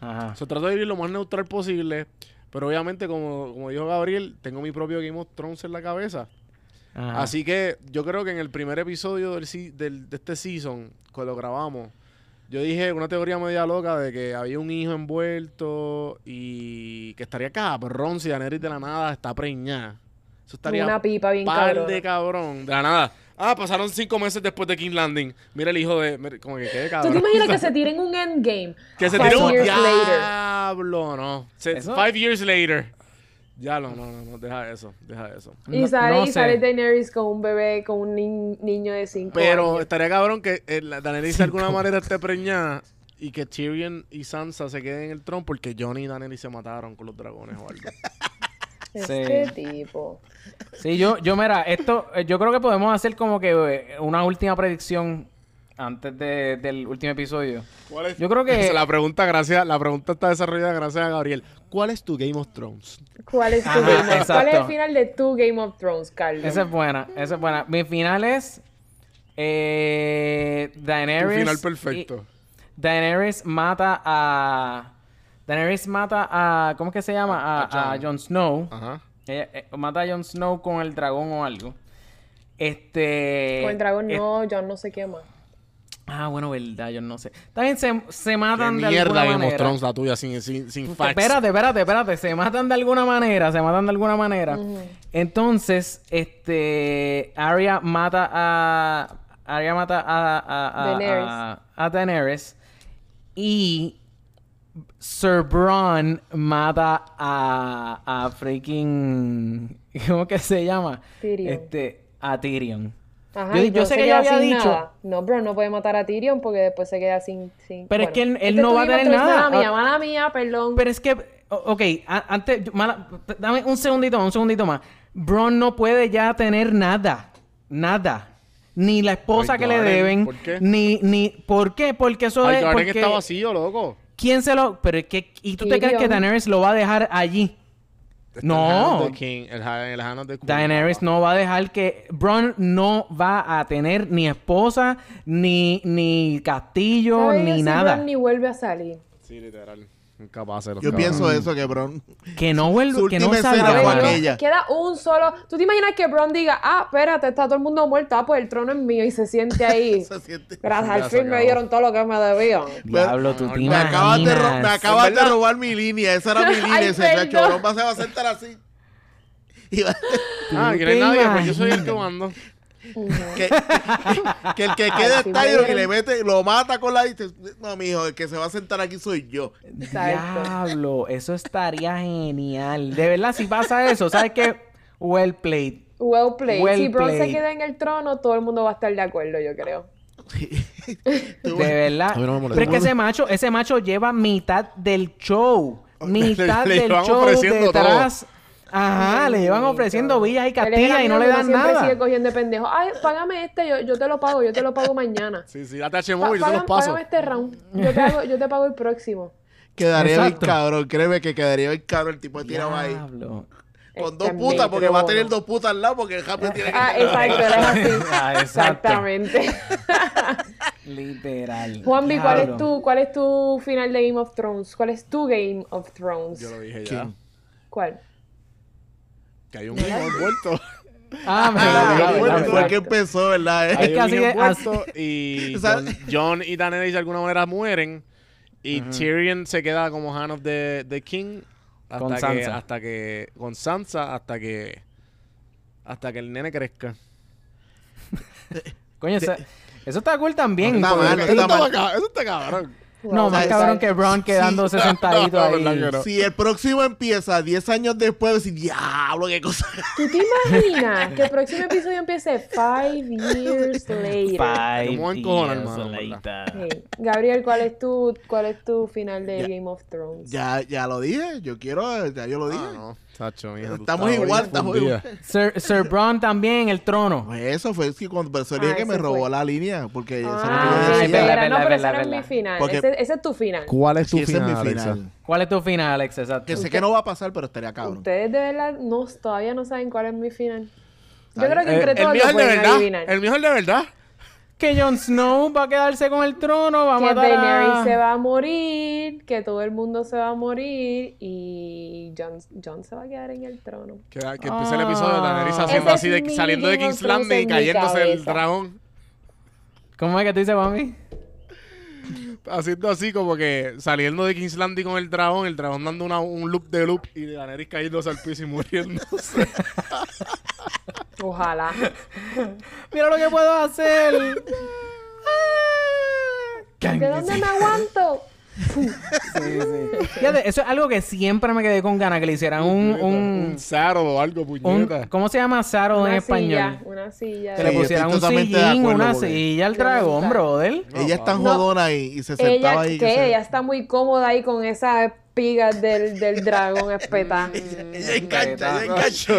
Ajá. Se trata de vivir lo más neutral posible. Pero obviamente, como, como dijo Gabriel, tengo mi propio Game of Thrones en la cabeza. Ajá. Así que yo creo que en el primer episodio del, del- de este season, cuando lo grabamos, yo dije una teoría media loca de que había un hijo envuelto y que estaría cabrón si Daenerys de la nada está preñada. Eso estaría Una pipa bien par cabrona. de cabrón. De la nada. Ah, pasaron cinco meses después de King Landing. Mira el hijo de... mira, Como que ¿Tú cabrón. te imaginas que se tiren un endgame? Que se tiró un diablo, no. Five years later. Ya no, no, no, no, deja eso, deja eso. Y No- sale, no y sale Daenerys con un bebé, con un ni- niño de 5 Pero años. estaría cabrón que eh, la- Daenerys de alguna manera esté preñada y que Tyrion y Sansa se queden en el trono porque Johnny y Daenerys se mataron con los dragones o algo. Este Sí. tipo. Sí, yo, yo, mira, esto, eh, yo creo que podemos hacer como que eh, una última predicción antes de- del último episodio. ¿Cuál es? Yo creo que- la pregunta, gracias, la pregunta está desarrollada gracias a Gabriel. ¿Cuál es tu Game of Thrones? ¿Cuál es tu Ajá, Game of ¿Cuál es el final de tu Game of Thrones, Carlos? Esa es buena, esa es buena. Mi final es eh, Tu Daenerys. final y- perfecto. Daenerys mata a. Daenerys mata a. ¿Cómo es que se llama? A, A Jon. a Jon Snow. Ajá. Ella, eh, mata a Jon Snow con el dragón o algo. Este. Con el dragón no, John no se quema. Ah, bueno, verdad, yo no sé. También se, se ¿Qué matan de mierda alguna manera. Thrones la tuya sin, sin, sin facts? Espérate, espérate, espérate. Se matan de alguna manera. Se matan de alguna manera. Entonces, este. Arya mata a. Arya mata a. a, a Daenerys. a- a Daenerys. Y. Sir Bronn mata a. A freaking. ¿Cómo que se llama? Tyrion. Este. A Tyrion. Ajá, yo sé que ya había dicho. nada. No, bro, no puede matar a Tyrion porque después se queda sin... sin... Pero es que él- él este no va a tener nada. Mala mía, mala mía, perdón. Pero es que, ok, antes, yo- mala- dame un segundito más, un segundito más. Bron no puede ya tener nada, nada. Ni la esposa Ay, que le deben, ¿por qué? ni, ni, ¿por qué? Porque eso Ay, es, porque, está vacío, loco. ¿quién se lo, pero es que, y tú te crees que. Daenerys lo va a dejar allí? Está No. El King, el, el Hand of the Queen. Daenerys no va a dejar que, Bron no va a tener ni esposa, ni, ni castillo, ¿Sabes ni si nada. Bron ni vuelve a salir? Sí, literal. Incapaz de los Yo pienso eso, que Bron. Que no vuelva, Su que no última escena salga. fue aquella. Queda un solo... ¿Tú te imaginas que Bron diga, ah, espérate, está todo el mundo muerto, ah, pues el trono es mío y se siente ahí? Se siente- Gracias, Ya al se fin me acabó. dieron todo lo que me debían. Diablo, tú te Me Me acabas, de, ro- me imaginas. acabas ¿Es de robar mi línea. Esa era mi línea. Ese perdón. chacho. Bron va- se va a sentar así. Y va- Ah, ¿Tú que no hay nadie, pues yo soy el que mando. Que, que el que quede si me y le mete, lo mata con la dice, no, mijo, el que se va a sentar aquí soy yo. Exacto. Diablo, eso estaría genial. De verdad, si pasa eso, ¿sabes qué? Well played. Well played. Well si Bron se queda en el trono, todo el mundo va a estar de acuerdo, yo creo. De verdad. No. Pero es que ese macho, ese macho lleva mitad del show. Mitad Le del show detrás. Ajá, le llevan ofreciendo villas y el castillas y no le dan siempre nada. sigue cogiendo de pendejo. Ay, págame este, yo, yo te lo pago, yo te lo pago mañana. Sí, sí, date H móvil, yo te los paso. págame este round. Yo te, hago, yo te pago el próximo. Quedaría bien Exacto. cabrón, créeme que quedaría bien cabrón el tipo tirado ahí. Con Este dos putas, porque va a tener dos putas al lado, porque el Happy tiene que... Ah, exacto, es así. Ah, exacto. Exactamente. Literal. Juanvi, ¿cuál es, tu, ¿cuál es tu final de Game of Thrones? ¿Cuál es tu Game of Thrones? Yo lo dije ya. ¿Quién? ¿Cuál? Que hay un niño envuelto. Ah, verdad, fue que empezó, ¿verdad? Es Hay que un así envuelto y. John, y Daenerys de alguna manera mueren y Tyrion se queda como Hand of the, the King hasta Con que, Sansa. hasta que con Sansa hasta que hasta que el nene crezca. Coño, esa- eso está cool también. No está porque- mal, no Eso está está, mal. eso está cabrón. No, más cabrón que Bron quedándose Sí. sentadito ahí. no. Si el próximo empieza 10 años después, decir, diablo, qué cosa. ¿Tú te imaginas que el próximo episodio empiece five years later? Five Yo me voy a encojonar, years hermano, later. Sí. Gabriel, ¿cuál es tu, cuál es tu final de Ya. Game of Thrones? Ya, ya lo dije, yo quiero, ya yo lo dije. Ah, no, mija, Estamos igual, estamos igual. Sir, Sir Bron también, el trono. Pues eso fue que cuando por eso dije Ah, que me robó fue. la línea, porque eso es lo que Ah, yo ok, decía. es verdad, espera, es no, pero verdad, ese no es mi final. Porque- Ese, ese es tu final. ¿Cuál es tu Sí, ese es mi final, Alexa? final. ¿Cuál es tu final, Alex? Exacto. Que sé que no va a pasar, pero estaría cabrón. Ustedes de verdad no, todavía no saben cuál es mi final. Yo creo que Eh, entre el todos mío lo es el de pueden verdad. adivinar. El mío es el de verdad. Que Jon Snow va a quedarse con el trono, va a que matar a... Daenerys se va a morir, que todo el mundo se va a morir y Jon, Jon se va a quedar en el trono. Que, que empieza el episodio de Daenerys Ah. haciendo así, de, saliendo de Game of King's Landing y cayéndose el dragón. ¿Cómo es que tú dices, mami? Haciendo así como que saliendo de King's Landing con el dragón, el dragón dando una- un loop de loop y Daenerys cayéndose al piso y muriéndose. Ojalá. Mira lo que puedo hacer. ¿De dónde me aguanto? Sí, sí. Fíjate, eso es algo que siempre me quedé con ganas, que le hicieran un... un un, saddle o algo, un- puñeta. ¿Cómo se llama saddle en Una español? silla, una silla. Que Sí, le pusieran un sillín, una silla al dragón, brother. ella es tan No. jodona ahí y se Ella, sentaba ahí. que que se- ella está muy cómoda ahí con esas espigas del, del dragón espeta. Ella engancha, ella engancha.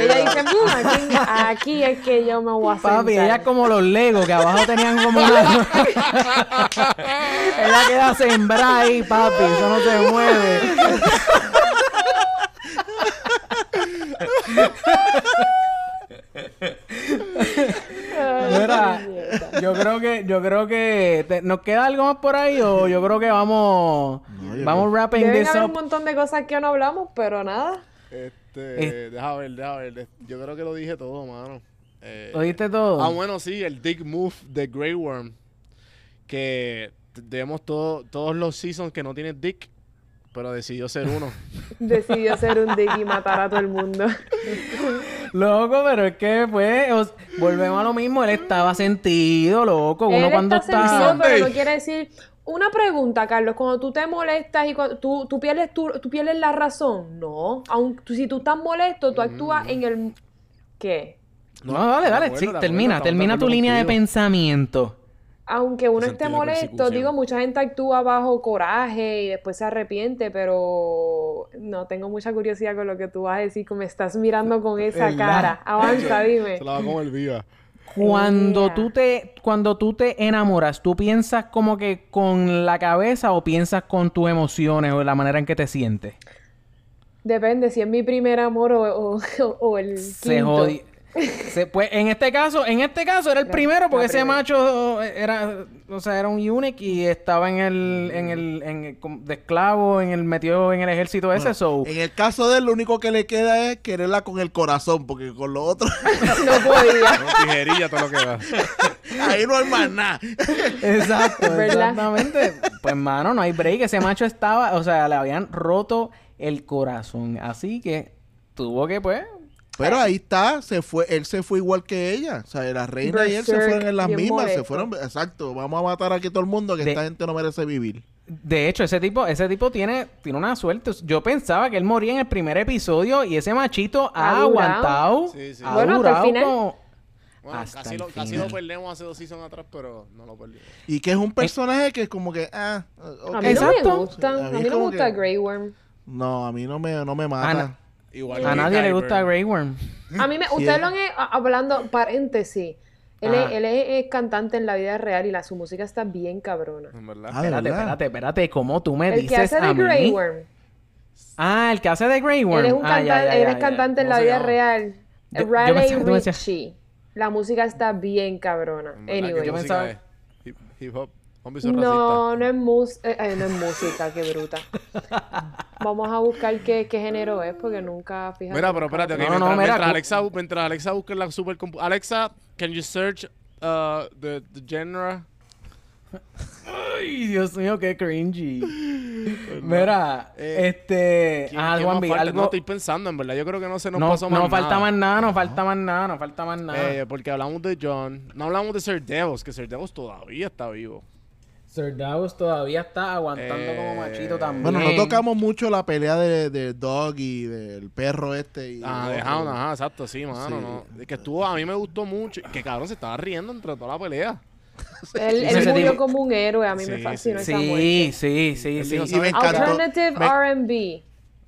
Ella dice, "Mm, aquí, es que yo me voy a sentar. Papi, ella es como los Legos, que abajo tenían como una... ella queda sembrada ahí, papi, eso no se mueve. Mira, yo creo que, yo creo que te- nos queda algo más por ahí o yo creo que vamos, No, vamos wrapping Deben this haber un montón de cosas que no hablamos, pero nada. Este, deja ver, deja ver. Yo creo que lo dije todo, mano. Eh, ¿Oíste todo? Ah, bueno, sí, el Dick Move de Grey Worm. Que t- vemos todo, todos los seasons que no tiene Dick, pero decidió ser uno. Decidió ser un dick y matar a todo el mundo. Loco, pero es que pues os- volvemos a lo mismo, él estaba sentido, loco, uno Él cuando está está... sentido, pero no quiere decir... Una pregunta, Carlos. Cuando tú te molestas y cuando tú, tú, pierdes, tu, tú pierdes la razón, no. Aun, tú- si tú estás molesto, tú actúas en el... ¿Qué? No, dale, dale, acuerdo, sí, acuerdo, termina, termina tu línea de pensamiento. Aunque uno esté molesto, digo, mucha gente actúa bajo coraje y después se arrepiente, pero no tengo mucha curiosidad con lo que tú vas a decir, que me estás mirando con esa cara. Avanza, dime. Se la va viva. Cuando tú te cuando tú te enamoras, ¿tú piensas como que con la cabeza o piensas con tus emociones o la manera en que te sientes? Depende si es mi primer amor o, o- o el Se quinto. Se- pues en este caso, en este caso era el primero porque ese macho era, o sea, era un eunuch y estaba en el, en el, en el- como de esclavo, en el metido en el ejército ese, so. En el caso de él, lo único que le queda es quererla con el corazón, porque con lo otro, No podía. Tijerilla, todo lo que da. ahí no hay más nada. Exacto, ¿Verdad? exactamente. Pues mano, no hay break. Ese macho estaba, o sea, le habían roto el corazón. Así que tuvo que, pues. Pero ahí está, se fue, él se fue igual que ella. O sea, la reina y él se fueron en las mismas, se fueron, exacto, vamos a matar aquí todo el mundo, que De- esta gente no merece vivir. De hecho, ese tipo, ese tipo tiene, tiene una suerte. Yo pensaba que él moría en el primer episodio y ese machito ha, aguantado. Sí, sí. Ha Bueno, hasta el final. como- Bueno, Hasta casi el lo, casi lo perdemos hace dos seasons atrás, pero no lo perdimos. Y que es un personaje que es como que, ah, ok. A mí no Exacto. me gustan. Sí, A a mí, no me gusta que- Grey Worm. No, a mí no me, no me mata. Ana- Igual A que nadie le gusta Grey Worm. A mí me... Sí. Ustedes lo han... eh, Hablando... Paréntesis. Él, es, Ajá. él es, es cantante en la vida real y la, su música está bien cabrona. En verdad. Ah, Espérate, verdad. espérate, espérate. ¿Cómo tú me El que dices hace a de Grey mí? Worm. Ah, el que hace de Grey Worm. Él es un Ah, ya, cantante, ya, él ya, es ya. cantante en ¿Cómo la vida llama? real. Yo- yo Riley pensaba que Richie. La música está bien cabrona. Anyway. ¿qué Yo pensaba-? Hip, hip hop. No, no es, mus eh, eh, no es música, qué bruta. Vamos a buscar qué, qué género es porque nunca fíjate. Mira, pero espérate, ok, No, mientras, no, mira, mientras cu- Alexa, mientras Alexa busca la supercompu... Alexa, can you search uh, the, the genre? Ay, Dios mío, qué cringy. Mira, Eh, este. ¿Quién- Ah, quién Juan más B, falta? algo. No, estoy pensando, en verdad. Yo creo que no se nos no, pasó más no falta nada. más nada, no falta más nada, no falta más nada. Eh, porque hablamos de John. No hablamos de Sir Devos, que Sir Devos todavía está vivo. Sir Davos todavía está aguantando Eh, como machito también. Bueno, no tocamos mucho la pelea de, de Dog y del perro este. Y Ah, de. Hound, ajá, exacto, sí, mano. Sí. No. Es que estuvo, a mí me gustó mucho. Que cabrón se estaba riendo entre toda la pelea. Él, él murió tipo- como un héroe, a mí me fascinó sí. esa muerte. Sí, sí, sí, Él sí. dijo, Y me ¿sabes? encantó. Alternative me- R&B.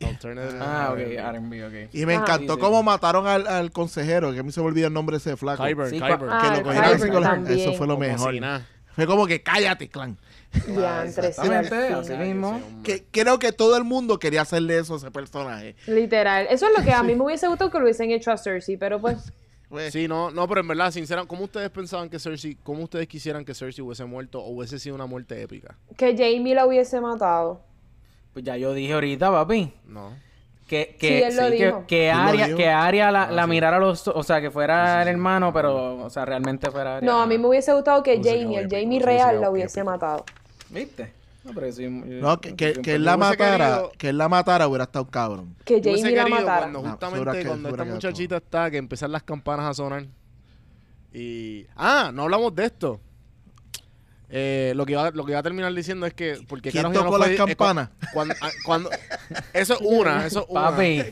Alternative Ah, ok, R&B. R&B, ok. Y me Ajá. encantó Sí, sí. cómo mataron al, al consejero, que a mí se me olvida el nombre de ese flaco. Kyber, Sí, Kyber. Ah, que lo cogieron así Kyber con la- también. Eso fue lo Como mejor. si nada. Fue como que cállate, clan. Sí, Exactamente, así mismo. Que creo que todo el mundo quería hacerle eso a ese personaje. Literal. Eso es lo que a mí me hubiese gustado que lo hubiesen hecho a Cersei, pero pues pues, Sí, no, no, pero en verdad, sinceramente, ¿cómo ustedes pensaban que Cersei, cómo ustedes quisieran que Cersei hubiese muerto o hubiese sido una muerte épica? Que Jamie la hubiese matado. Pues ya yo dije ahorita, papi. No. Que, que, él lo sí, que- dijo. que, Aria, dijo. que Aria la, Ah, sí. mirara los o sea, que fuera el hermano, pero, o sea, realmente fuera Aria. No, a mí me hubiese gustado que Jamie, el Jamie hubiese real, la hubiese épico. matado. ¿Viste? No, pero sí, no, que, que, que él yo la matara, querido- que él la matara hubiera estado cabrón. Que Yo Jamie la matara. Cuando No, justamente que- cuando esta muchachita está, que empiezan las campanas a sonar. Y. Ah, no hablamos de esto. Eh, lo, que iba, lo que iba a terminar diciendo es que. Porque ¿Quién no tocó las es campanas? Cuando, ah, cuando- eso es una, eso es una. Papi,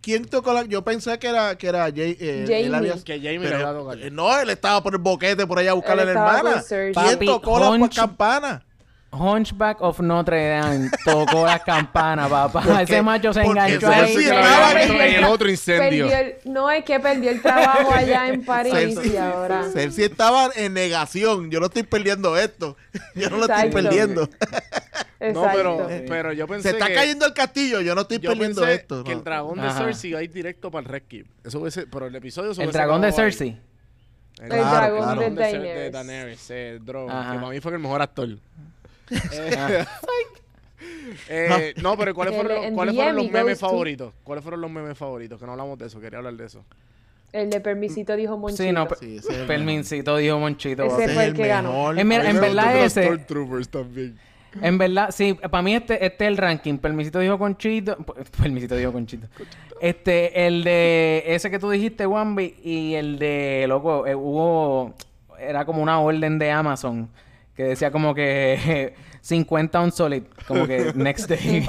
¿Quién tocó la...? Yo pensé que era, que era Jay, eh, Jamie. él había- Que Jamie pero, le iba a tocar. eh, No, él estaba por el boquete por allá a buscar a la hermana. ¿Quién Papi, tocó las campanas? Hunchback of Notre Dame tocó las campanas, papá. Ese macho se enganchó Cersei ahí. había en- el otro incendio. El- no, es que perdió el trabajo allá en París Cersei- y ahora. Cersei estaba en negación. Yo no estoy perdiendo esto. Yo no lo estoy Exacto. perdiendo. No, pero, Exacto. pero yo pensé Se está que, cayendo el castillo. Yo no estoy yo perdiendo pensé esto. que no. el dragón de Ajá. Cersei iba a ir directo para el Red Keep. Eso hubiese, pero el episodio se El dragón de acabado ahí. Cersei. El, Claro, dragón claro. de Daenerys. de Daenerys, eh, Drogon, Ajá. que para mí fue el mejor actor. Ah. Eh, no, pero ¿cuáles fueron, en ¿cuáles fueron DM los memes favoritos? ¿Cuáles fueron los memes favoritos? Que no hablamos de eso, quería hablar de eso. El de permisito dijo Monchito. Sí, no, pe- Sí, ese es el Permincito dijo Monchito. Ese fue es el que ganó. Eh, mira, en verdad ese- Stormtroopers también. En verdad, sí, para mí este, este es el ranking. Permisito dijo Conchito. Permisito dijo Conchito. Este, el de ese que tú dijiste, Wambi, y el de, loco, eh, hubo, era como una orden de Amazon que decía como que 50 on solid, como que next day.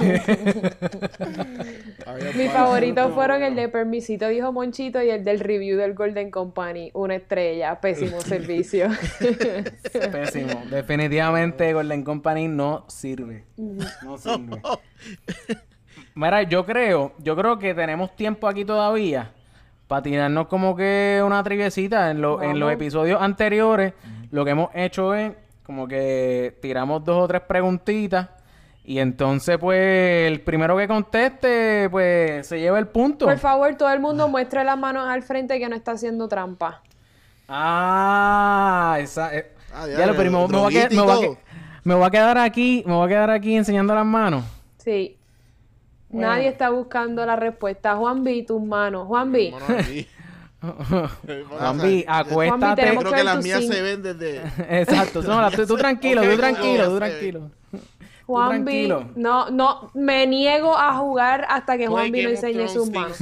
Mis favoritos fueron el de permisito dijo Monchito y el del review del Golden Company. Una estrella, pésimo servicio. Pésimo. Definitivamente Golden Company no sirve. No sirve. Mira, yo creo, yo creo que tenemos tiempo aquí todavía para tirarnos como que una triviecita. En, lo- en los episodios anteriores, lo que hemos hecho es como que tiramos dos o tres preguntitas. Y entonces, pues, el primero que conteste, pues, se lleva el punto. Por favor, todo el mundo muestre las manos al frente que no está haciendo trampa. Ah, esa. eh, Ah, ya ya, lo, pero me, me voy a quedar- me voy a todo. que- me voy a quedar aquí, me voy a quedar aquí enseñando las manos. Sí. Nadie está buscando la respuesta. Juan B, tus manos. Juan B. Juanvi, acuéstate. tenemos Creo que las mías se ven desde... Exacto. No, la- tú, tú tranquilo, tú tranquilo, tú tranquilo. Juan B. No, no, me niego a jugar hasta que Juan B no enseñe sus manos.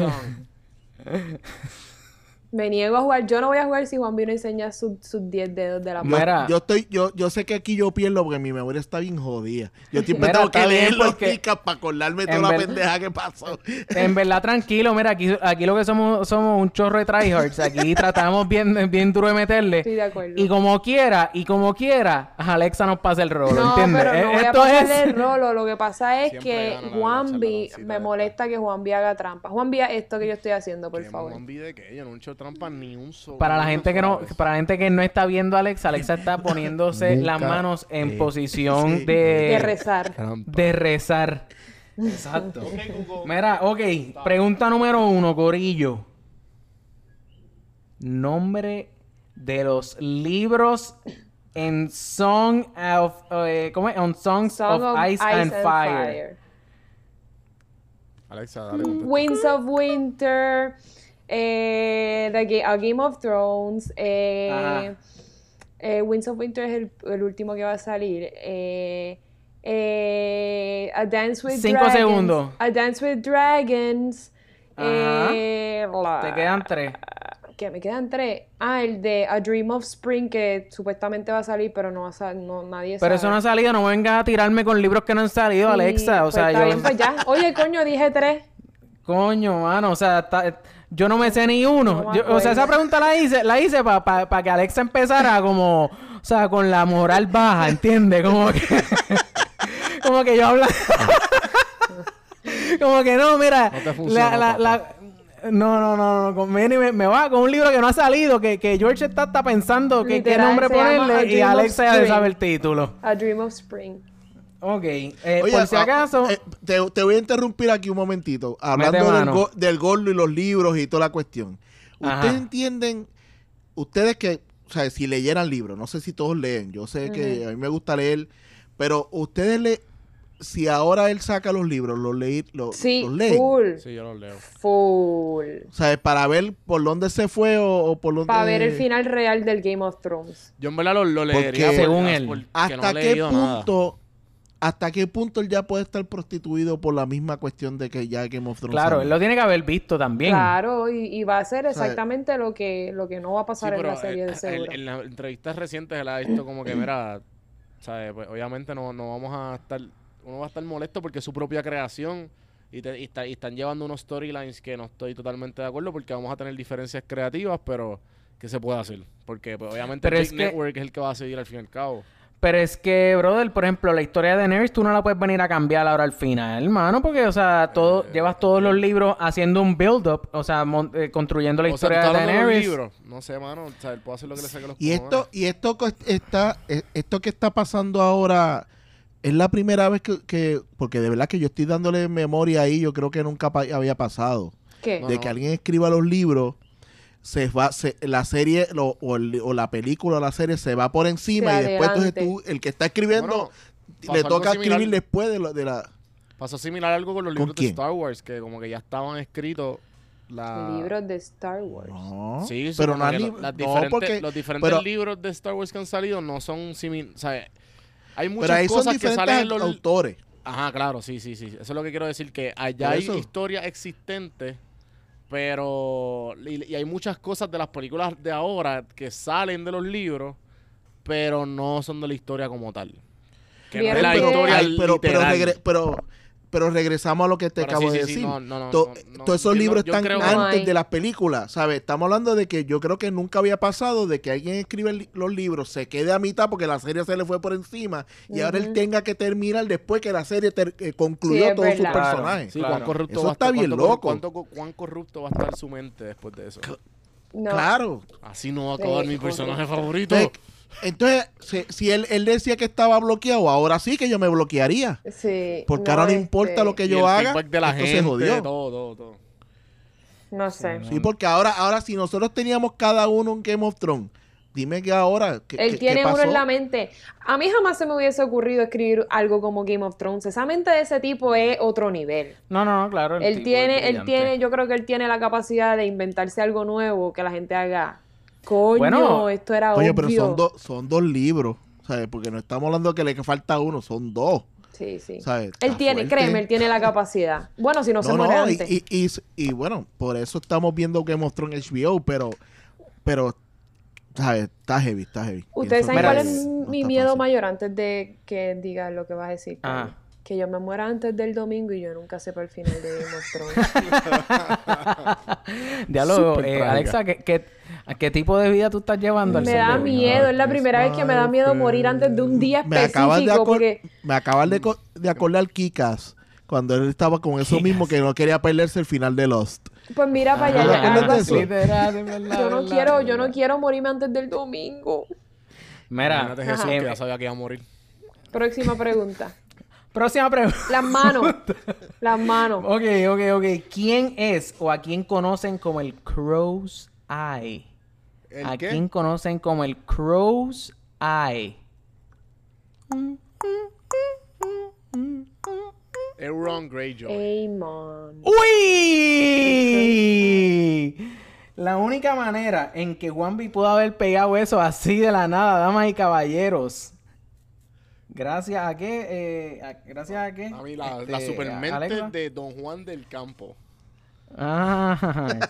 Me niego a jugar. Yo no voy a jugar si Juan B no enseña sus sus 10 dedos de la mano. Yo estoy, yo, yo sé que aquí yo pierdo porque mi memoria está bien jodida. Yo siempre Mira, tengo que leer los porque- ticas para acordarme toda en la pendeja que pasó. En verdad, tranquilo, mira, aquí, aquí lo que somos somos un chorro de tryhards. Aquí tratamos bien, bien duro de meterle. Estoy de acuerdo. Y como quiera, y como quiera, Alexa nos pasa el rolo, No, ¿entiendes? pero no Eh, voy a Esto pasarle es... el rolo. Lo que pasa es Siempre que gana la Juan B charlatancita me esta. molesta que Juan B haga trampa. Juan B, haz esto que yo estoy haciendo, por favor. Juan de que yo no he hecho trampa ni un solo. Para la gente que no, para la gente que no está viendo a Alexa, Alexa está poniéndose Nunca las manos en he- posición Sí. de, De rezar. Trampa. de rezar. Exacto. Mira, ok, pregunta número uno, Corillo. Nombre de los libros en Song of eh, ¿cómo es? On Songs Song of, Ice, and, Fire. Alexa, dale. Winds of Winter, eh, The A Game of Thrones, eh, eh, Winds of Winter es el, el último que va a salir. eh, eh, A Dance with Cinco Dragons. segundos. A Dance with Dragons. Eh, bla- Te quedan tres. que me quedan tres. Ah, el de A Dream of Spring que supuestamente va a salir, pero no va a no, nadie sabe. Pero eso no ha salido, no vengas a tirarme con libros que no han salido, Sí, Alexa. O pues sea, está yo. bien, pues ya. Oye, coño, dije tres. Coño, mano, o sea, está- yo no me sé ni uno. No Yo- o sea, esa pregunta la hice, la hice para que Alexa empezara como, o sea, con la moral baja, ¿entiendes? Como que, como que yo habla, como que no, mira, No te la, la, la- no, no, no, no, con- viene y me, me va con un libro que no ha salido, que, que George está, está pensando que, qué nombre ponerle y Alexa ya sabe el título. A Dream of Spring. Ok, eh, Oye, por si ah, acaso, eh, te, te voy a interrumpir aquí un momentito. Hablando del, go- del gordo y los libros y toda la cuestión. Ajá. Ustedes entienden, ustedes que, o sea, si leyeran libros, no sé si todos leen, yo sé que a mí me gusta leer, pero ustedes le, si ahora él saca los libros, los, leí, los, Sí, los leen. full. Sí, yo lo leo. Full. O sea, para ver por dónde se fue o, o por dónde... Para ver el final real del Game of Thrones. Yo en verdad lo, lo leería Según él. porque ¿Hasta no qué punto... ¿Hasta qué punto él ya puede estar prostituido por la misma cuestión de que ya Game of Thrones Claro, él lo tiene que haber visto también. Claro, y, y va a ser sea, exactamente lo que lo que no va a Sí, pasar en la serie de eh, seguro. en, en las entrevistas recientes él ha visto como que, mira, ¿sabes? Pues, obviamente no, no vamos a estar, uno va a estar molesto porque es su propia creación y, te- y está- y están llevando unos storylines que no estoy totalmente de acuerdo porque vamos a tener diferencias creativas, pero ¿qué se puede hacer? Porque pues, obviamente Pero Big es que- Network es el que va a seguir al fin y al cabo. Pero es que, brother, por ejemplo, la historia de Daenerys tú no la puedes venir a cambiar ahora al final, hermano, porque, o sea, todo, Eh, llevas todos los libros haciendo un build-up, o sea, mon- eh, construyendo la O sea, ¿tú historia de Daenerys. libros? No sé, mano. O sea, él puede hacer lo que le saque los Y esto, y esto co- está, eh, esto que está pasando ahora es la primera vez que, que- porque de verdad que yo estoy dándole memoria ahí, yo creo que nunca pa- había pasado, ¿Qué? No, de no. que alguien escriba los libros, se va, se- la serie lo- o, el- o la película o la serie se va por encima Se y después entonces tú, el que está escribiendo, Bueno, le toca similar. escribir después de, lo- de la... Pasó similar algo con los ¿Con libros de? Star Wars, que como que ya estaban escritos la... Libros de Star Wars. No, Sí, pero no, lib- las no, diferentes- porque, los diferentes pero- libros de Star Wars que han salido no son similares. O sea, hay muchas pero ahí son cosas que salen en los... autores. Ajá, claro, sí, sí, sí. Eso es lo que quiero decir, que allá hay historias existentes, pero... Y, y hay muchas cosas de las películas de ahora que salen de los libros, pero no son de la historia como tal. Que no es la historia pero, literal. pero, pero regresamos a lo que te Pero acabo sí, de sí, sí, decir. no, no, no, To- no, no, Todos esos libros están creo antes de las películas, ¿sabes? Estamos hablando de que yo creo que nunca había pasado de que alguien escribe li- los libros, se quede a mitad porque la serie se le fue por encima y ahora él tenga que terminar después que la serie ter- eh, concluyó Sí, todos sus. Claro. personajes. Sí, Claro. cuán corrupto Eso va a está estar, bien cuánto- loco. cuánto- cuán corrupto va a estar su mente después de eso. No. Claro. Así no va a Sí, acabar mi correcto. personaje favorito. Entonces, si, si él, él decía que estaba bloqueado, ahora sí que yo me bloquearía. Sí. Porque ahora no importa este, lo que Y yo el haga, de la esto gente, se jodió. todo, todo, todo. No sé. Sí, porque ahora, ahora si nosotros teníamos cada uno un Game of Thrones, dime que ahora. ¿qué, Él qué- tiene qué uno en la mente. A mí jamás se me hubiese ocurrido escribir algo como Game of Thrones. Esa mente de ese tipo es otro nivel. No, no, no, claro. el Él tiene, él tiene, yo creo que él tiene la capacidad de inventarse algo nuevo que la gente haga. Coño, Bueno, esto era Oye, obvio. pero son, dos son dos libros, ¿sabes? Porque no estamos hablando que le falta uno, son dos, Sí, sí. ¿sabes? Él tiene, fuerte. créeme, él tiene la capacidad. Bueno, si no, se No, muere no, antes. y, y, y bueno, por eso estamos viendo Game of Thrones HBO, pero, pero, ¿sabes? Está heavy, está heavy. Ustedes saben cuál que es no mi miedo fácil. mayor antes de que diga lo que vas a decir. Carlos? Que yo me muera antes del domingo y yo nunca sepa el final de Game of Thrones. Diálogo, eh. Alexa, ¿qué, qué, a qué tipo de vida tú estás llevando al me da miedo, es la primera vez que me da miedo morir antes de un día Me acabas de, específico. acor- Porque me acabas de, co- de acordar Kikas cuando él estaba con eso mismo que no quería perderse el final de Lost. Pues mira para ¿No te allá? Literal, de verdad, Yo no verdad, quiero, yo no quiero morirme antes del domingo. Mira, Jesús, eh, que ya sabía que iba a morir. Próxima pregunta. próxima pregunta. Las manos. Las manos. Ok, ok, ok. ¿Quién es o a quién conocen como el Crow's Eye? ¿El ¿A qué? quién conocen como el Crow's Eye? Euron Greyjoy. Amon. ¡Uy! La única manera en que Juanvi pudo haber pegado eso así de la nada, damas y caballeros. Gracias a qué, eh, a- gracias a qué. A mí la, Este, la supermente de Don Juan del Campo. Ah,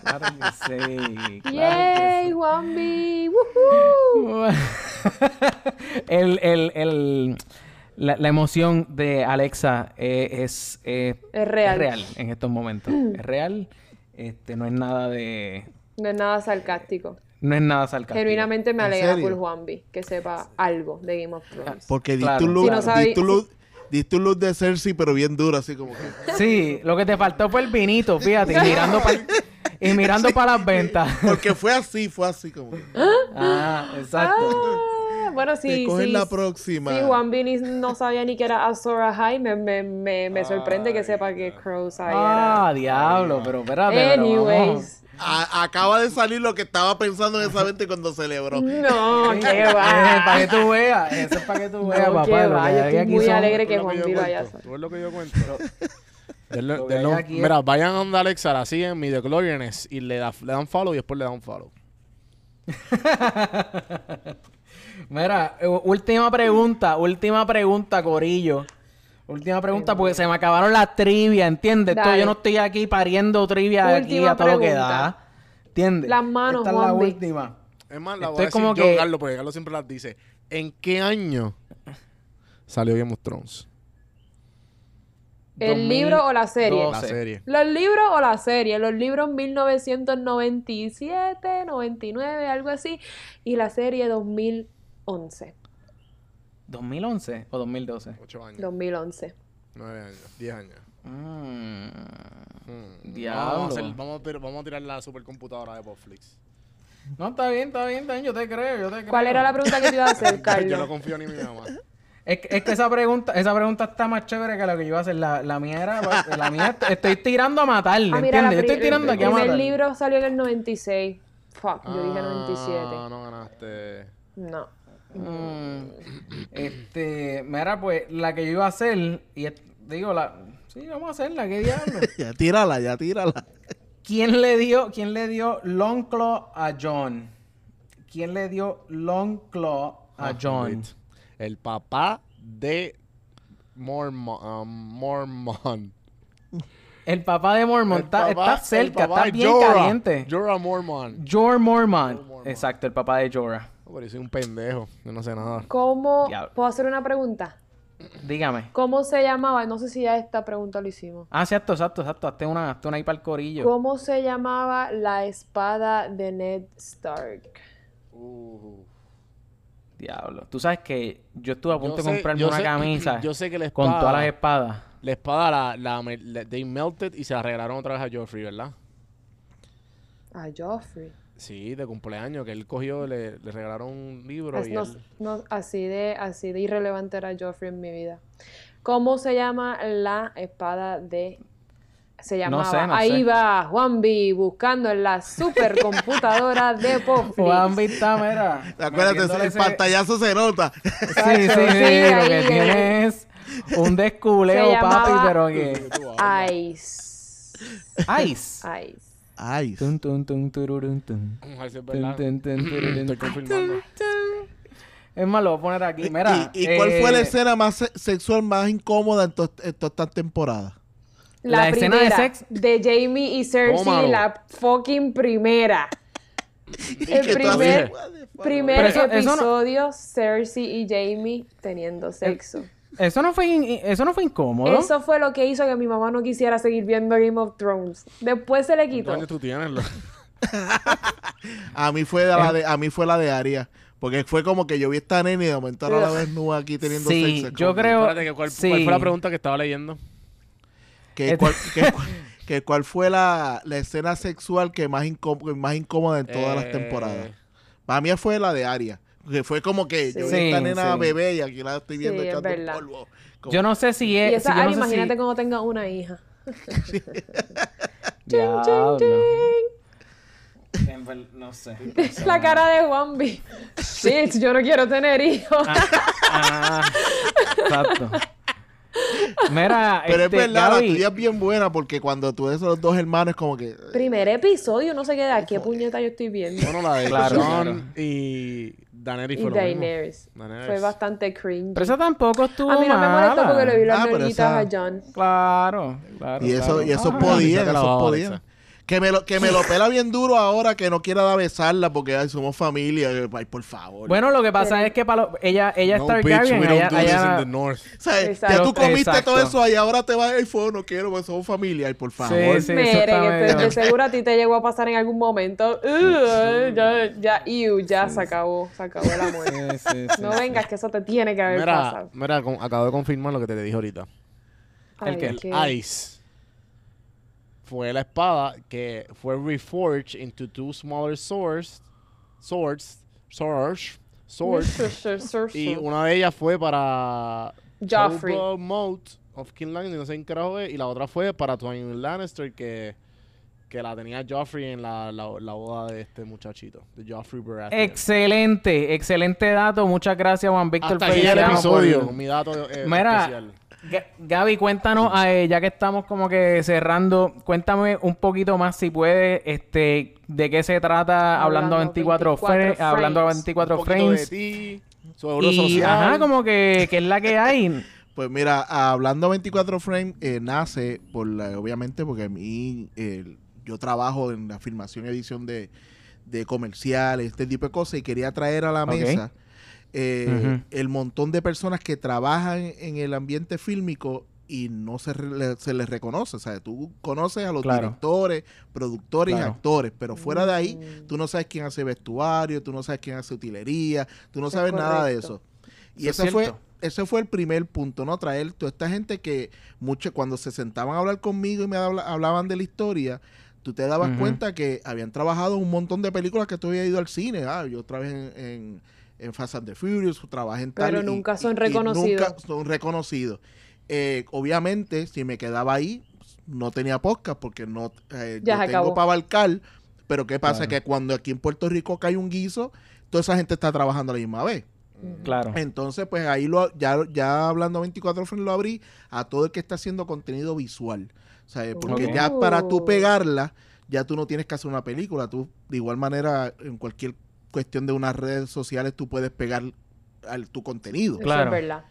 claro que sí. claro ¡Yay, sí. Juanvi! ¡Woohoo! el, el, el, la, la emoción de Alexa eh, es, eh, Es real. en estos momentos. es real. Este, no es nada de... No es nada sarcástico. No es nada sarcástico. Genuinamente me ¿En alegra por Juanvi que sepa algo de Game of Thrones. Porque Claro. diste un look, Si no sabe- diste un look- diste un look de Cersei, pero bien duro, así como que... Sí, lo que te faltó fue el vinito, fíjate, y mirando para y mirando para las ventas. Porque fue así, fue así como que... Ah, exacto. Eh, bueno, Te sí, cogen sí. la próxima. Sí, Juan Vini no sabía ni que era Azora High. Me, me, me, me sorprende que sepa que Crow's High Ah, diablo, pero espérate. era. pero vamos. Anyways. A- acaba de salir lo que estaba pensando en esa mente cuando celebró. No, qué Eh, para va. que tú veas, eso es para que tú veas, No, papá. va, yo estoy aquí muy alegre que ¿Tú ves lo Juan cuento? ¿Tú ves lo que yo cuento? Denle- Lo denle es- Mira, vayan a donde Alexa, la siguen, mi DeCloreanes, y le, da- le dan follow y después le dan follow. Mira, eh, última pregunta, última pregunta, Corillo. Última pregunta, porque se me acabaron las trivia, ¿entiendes? Esto yo no estoy aquí pariendo trivia aquí Última a todo lo que da. ¿Entiendes? Las manos, Esta es la última. Es más, la Esto voy a es decir como yo, que- Carlos, porque Carlos siempre las dice. ¿En qué año salió Game of Thrones? ¿El libro o la serie? La serie. ¿Los libros o la serie? Los libros 1997, 99, algo así. Y la serie 2011. ¿2011 o 2012? Ocho años. 2011. Nueve años. Diez años. Mm, Hmm. Diablo. Vamos a, hacer- vamos, a tir- vamos a tirar la supercomputadora de Popflix. No, está bien, está bien, está bien, yo te creo, yo te creo. ¿Cuál era la pregunta que te iba a hacer, Yo no Carlos? confío ni en mi mamá. Es que, es que esa pregunta, esa pregunta está más chévere que lo que yo iba a hacer. La, la mía era, la mía estoy tirando a matarle, Ah, mira, ¿entiendes? Yo estoy tirando el aquí a primer matar. libro salió en el 96. Fuck, yo dije 97. Ah, no ganaste. No. Mm, este, mira, pues la que yo iba a hacer, y digo, la, sí, vamos a hacerla, ¿qué diablo? Ya tírala, ya tírala. ¿Quién le dio, quién le dio Long Claw a John? ¿Quién le dio Long Claw a Ah, John? wait. El papá de Mormon. um, Mormon. El papá de Mormon papá- está cerca, está bien Jorah. caliente. Jorah Mormon. Jorah Mormon. Mormon. Exacto, el papá de Jorah. Pero yo soy un pendejo. Yo no sé nada. ¿Cómo? Diablo. ¿Puedo hacer una pregunta? Dígame. ¿Cómo se llamaba? No sé si ya esta pregunta lo hicimos. Ah, exacto, exacto, exacto. Hazte una, hazte una ahí para el corillo. ¿Cómo se llamaba la espada de Ned Stark? Uh, Diablo. Tú sabes que yo estuve a punto Yo de sé- comprarme yo una sé- camisa yo sé que la con espada- todas las espadas. la espada, la, la, la- they melted y se la regalaron otra vez a Joffrey, ¿verdad? A Joffrey. Sí, de cumpleaños, que él cogió, le, le regalaron un libro As- y no- él... no, así, de, así de irrelevante era Joffrey en mi vida. ¿Cómo se llama la espada de... Se llamaba... sé, no Ahí sé. va Juanvi buscando en la supercomputadora de Popflix. Juan Vista, mira. Acuérdate, el ese- pantallazo se nota. Sí, sí, sí. Sí, lo ahí, que eh. tiene es un desculeo, papi, pero que... Ice. Ice. Ice. Ay, Tun, tun, tun, tururun, tun. Si es Tun, verdad. tun, tun, tururun, Estoy tun. confirmando. Es más, lo voy a poner aquí. Mira. ¿Y, y cuál fue la eh, escena más se- sexual más incómoda en, to- en todas estas temporadas? La, La escena de primera sex- de Jamie y Cersei, Tómalo. la fucking primera. El primer, eso no- episodio, Cersei y Jamie teniendo sexo. Eso no fue, in- eso no fue incómodo. Eso fue lo que hizo que mi mamá no quisiera seguir viendo Game of Thrones. Después se le ¿Cuántos quitó. años tú tienes? lo- A mí fue la de, a mí fue la de Aria. Porque fue como que yo vi esta nena y de momento ahora la ves nua aquí teniendo Sí, sexo. yo creo- Espérate, que ¿cuál, sí. cuál fue la pregunta que estaba leyendo? Que, cuál, que, que cuál fue la, la escena sexual que más, incó- más incómoda en todas las Eh, temporadas. Para mí fue la de Aria. Que fue como que yo vi Sí, esta nena sí. bebé y aquí la estoy viendo Sí, es echando verdad. polvo. Como- Yo no sé si Y es. esa si yo no Ari, sé si- imagínate cuando tenga una hija. Diablo. En ver- No sé. La cara de Juanvi. Shit, yo no quiero tener hijos. Ah, exacto. Mira, Pero este, es verdad, la Gaby, tuya es bien buena porque cuando tú ves a los dos hermanos es como que... Primer episodio, no sé qué da. ¿Qué puñeta yo estoy viendo? Bueno, la de Claro, claro. y Daenerys Y fue lo mismo. Daenerys. Fue bastante cringe. Pero eso tampoco estuvo A mí no me molestó mala. porque le vi las Ah, pero nalguitas esa- a John. Claro, claro. Y eso, claro. y eso Ah, eso. Alexa. Que me, lo, que me lo pela bien duro ahora que no quiera dar besarla porque ay, somos familia. Ay, por favor. Bueno, lo que pasa Pero- es que para lo- ella, ella No, es Targaryen. ella- ella-. O sea, ya tú comiste Exacto. todo eso y ahora te vas al phone, no quiero, pues somos familia. Ay, por favor. Sí, Mire, eso está que medio- te- de seguro a ti te llegó a pasar en algún momento. Ugh, ya, ya, ew, ya se acabó, se acabó el amor. Sí, sí, sí, No sí. vengas, que eso te tiene que haber Mira, pasado. mira, con- acabo de confirmar lo que te dije ahorita. Ay, ¿El qué- Ice fue la espada que fue reforged into two smaller swords, swords, swords, Sword. y una de ellas fue para Joffrey. Moat of King Landing, no sé en qué y la otra fue para Tywin Lannister, que, que la tenía Joffrey en la, la, la boda de este muchachito, de Joffrey Baratheon. Excelente, excelente dato. Muchas gracias, Juan Víctor Hasta aquí el episodio, por- mi dato eh, Mira, especial. Ga- Gaby, cuéntanos, eh, ya que estamos como que cerrando, cuéntame un poquito más si puedes, este, de qué se trata hablando, Hablando 24, 24 fra- hablando frames. 24 Un poquito frames. de ti, sobre Y, ajá, como que, que es la que hay. Pues mira, hablando 24 Frame eh, nace por la- obviamente porque a mí eh, yo trabajo en la filmación y edición de, de comerciales, este tipo de cosas y quería traer a la mesa eh, el montón de personas que trabajan en el ambiente fílmico y no se, re- se les reconoce, o sea, tú conoces a los Claro. directores, productores Claro. y actores, pero fuera de ahí Mm. tú no sabes quién hace vestuario, tú no sabes quién hace utilería, tú no Es sabes nada de eso. Y Eso ese fue, ese fue el primer punto, ¿no? Traer toda esta gente que mucho, cuando se sentaban a hablar conmigo y me habla- hablaban de la historia, tú te dabas cuenta que habían trabajado en un montón de películas que tú habías ido al cine. Ah, yo trabajé en, en, en Fast and the Furious, trabajé en tal. Pero y- nunca son y- y reconocidos. nunca son reconocidos. Eh, obviamente, si me quedaba ahí, no tenía podcast porque no eh, Ya yo tengo para abarcar. Pero ¿qué pasa? Claro. Que cuando aquí en Puerto Rico cae un guiso, toda esa gente está trabajando a la misma vez. Claro. Entonces, pues ahí lo, ya, ya hablando 24 frames lo abrí a todo el que está haciendo contenido visual. O sea, porque ya para tú Oh. pegarla, ya tú no tienes que hacer una película. Tú, de igual manera, en cualquier cuestión de unas redes sociales, tú puedes pegar al, tu contenido. Eso Claro. es verdad.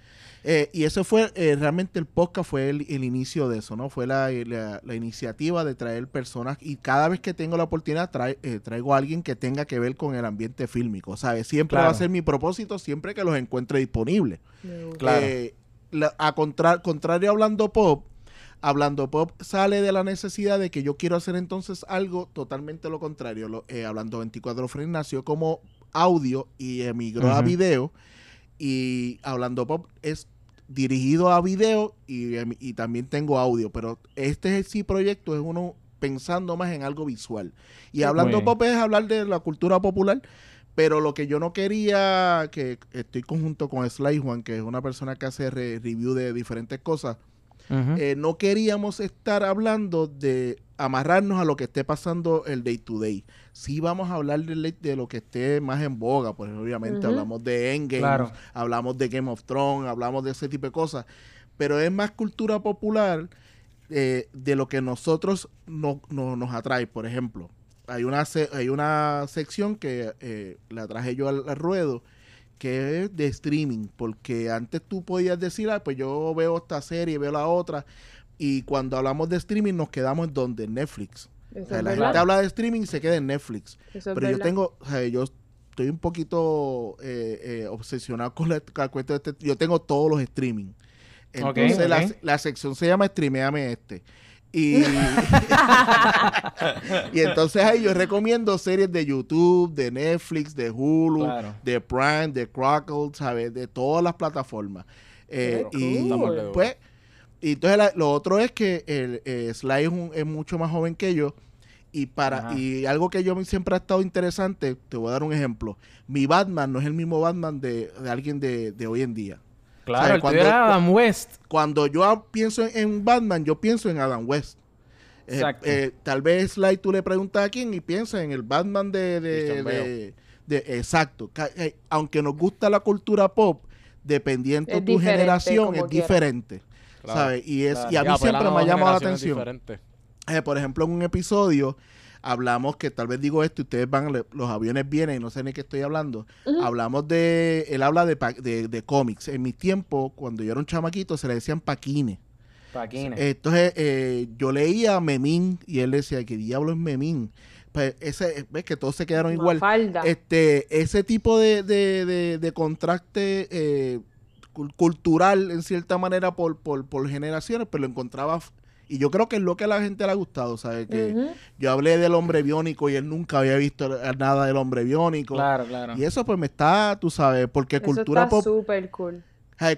Eh, y eso fue, eh, realmente el podcast fue el, el inicio de eso, ¿no? Fue la, la- la iniciativa de traer personas y cada vez que tengo la oportunidad trae- eh, traigo a alguien que tenga que ver con el ambiente fílmico, ¿sabes? Siempre va a ser mi propósito, siempre que los encuentre disponibles. Claro. Eh, la- a contra- contrario a Hablando Pop, Hablando Pop sale de la necesidad de que yo quiero hacer entonces algo totalmente lo contrario. Lo- eh, Hablando 24 Frames nació como audio y emigró a video. Y Hablando Pop es dirigido a video y, em- y también tengo audio. Pero este sí proyecto es uno pensando más en algo visual. Y Hablando. Pop es hablar de la cultura popular. Pero lo que yo no quería, que estoy conjunto con Sly Juan, que es una persona que hace re- review de diferentes cosas, Eh, no queríamos estar hablando de amarrarnos a lo que esté pasando el day to day. Sí vamos a hablar de, de lo que esté más en boga, pues obviamente hablamos de Endgame, Claro. hablamos de Game of Thrones, hablamos de ese tipo de cosas, pero es más cultura popular eh, de lo que nosotros no, no- nos atrae, por ejemplo. Hay una, se- hay una sección que eh, la traje yo al, al ruedo, que es de streaming, porque antes tú podías decir, ah, pues yo veo esta serie, veo la otra, y cuando hablamos de streaming nos quedamos en donde, en Netflix. O sea, la gente habla de streaming y se queda en Netflix. Eso es Pero yo tengo, o sea, yo estoy un poquito eh, eh, obsesionado con la, con la cuestión de este, yo tengo todos los streaming. Entonces La, la sección se llama Streameame este. Y, y entonces ahí yo recomiendo series de YouTube, de Netflix, de Hulu, Claro. de Prime, de Crackle, ¿sabes? De todas las plataformas. Eh, y cool. pues, y entonces la- lo otro es que el eh, Sly es, un- es mucho más joven que yo. Y para Ajá. y algo que yo siempre ha estado interesante, te voy a dar un ejemplo. Mi Batman no es el mismo Batman de, de alguien de, de hoy en día. Claro, ¿sabes? el Cuando- tuyo era Adam West. Cuando yo pienso en, en Batman, yo pienso en Adam West. Eh, Exacto. eh, tal vez Sly tú le preguntas a quién y piensa en el Batman de, de, de- de- exacto. Eh, aunque nos gusta la cultura pop, dependiendo Es tu generación es quiera. diferente. Claro, ¿sabes? Y es claro. y a mí siempre me ha llamado la atención. Eh, por ejemplo, en un episodio hablamos que tal vez digo esto y ustedes van, le- los aviones vienen y no sé ni qué estoy hablando. Hablamos de, él habla de, de, de cómics. En mi tiempo, cuando yo era un chamaquito, se le decían paquines. Paquines. Entonces, eh, yo leía Memín y él decía, ¿qué diablo es Memín? Pues ese, ves que todos se quedaron igual. Mafalda. Este, ese tipo de, de, de, de contraste eh, cul- cultural, en cierta manera, por, por, por generaciones, pero lo encontraba... Y yo creo que es lo que a la gente le ha gustado, ¿sabes? Que yo hablé del hombre biónico y él nunca había visto nada del hombre biónico. Claro, claro. Y eso pues me está, tú sabes, porque Eso cultura está pop súper cool.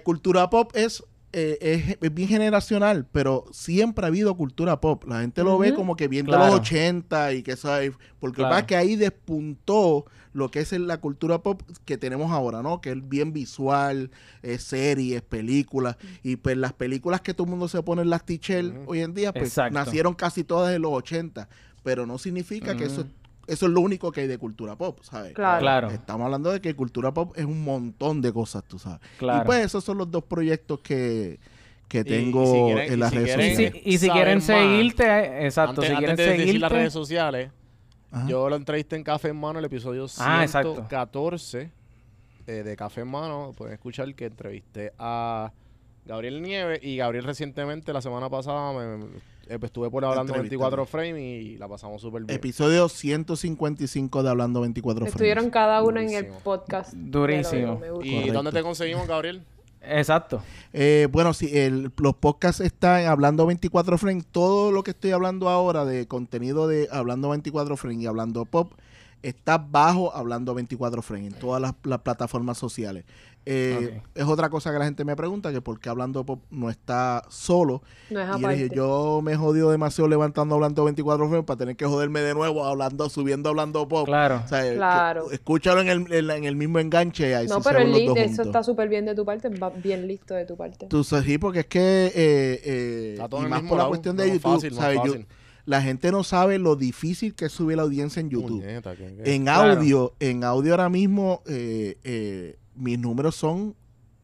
Cultura pop es eh, es, es bien generacional, pero siempre ha habido cultura pop. La gente lo ve como que bien de Claro. los 80 y que eso es- porque Claro. pasa que ahí despuntó lo que es la cultura pop que tenemos ahora, ¿no? Que es bien visual, eh, series, películas. Y pues las películas que todo el mundo se pone en las t hoy en día, pues Exacto. nacieron casi todas en los 80. Pero no significa que eso, es- eso es lo único que hay de cultura pop, ¿sabes? Claro. Claro, Estamos hablando de que cultura pop es un montón de cosas, tú sabes. claro. Y pues esos son los dos proyectos que, que y tengo si quieren- en y las si redes quieren- y si, sociales. y si quieren más, seguirte, exacto, antes, si quieren antes de decir las redes sociales, Ajá. yo lo entrevisté en Café en Mano, el episodio Ah, exacto. 114 eh, de Café en Mano. Pueden escuchar que entrevisté a Gabriel Nieves y Gabriel recientemente, la semana pasada, me, eh, pues, estuve por hablando Entrevistando. 24 frame y la pasamos súper bien. Episodio 155 de Hablando 24 Estuvieron Frames. cada uno en el podcast. Durísimo. ¿Y Correcto. dónde te conseguimos, Gabriel? Exacto. Eh, bueno, sí, el- los podcasts están Hablando 24 Frames. Todo lo que estoy hablando ahora de contenido de Hablando 24 Frames y Hablando Pop está bajo Hablando 24 Frames en todas las plataformas sociales. Eh. Es otra cosa que la gente me pregunta, que por qué Hablando Pop no está solo. No es Y yo aparte. dije, yo me he jodido demasiado levantando hablando 24 frames para tener que joderme de nuevo hablando, subiendo hablando pop. Claro. O sea, Claro. que- escúchalo en el, en, el mismo enganche ahí no, pero ven el los link, dos eso juntos. está súper bien de tu parte, va bien listo de tu parte. Tú sabes, sí, porque es que eh, eh, Está todo y más mismo por la lado, cuestión de YouTube, fácil, ¿sabes? Yo- la gente no sabe lo difícil que es subir la audiencia en YouTube. En Claro. audio, en audio ahora mismo eh, eh, mis números son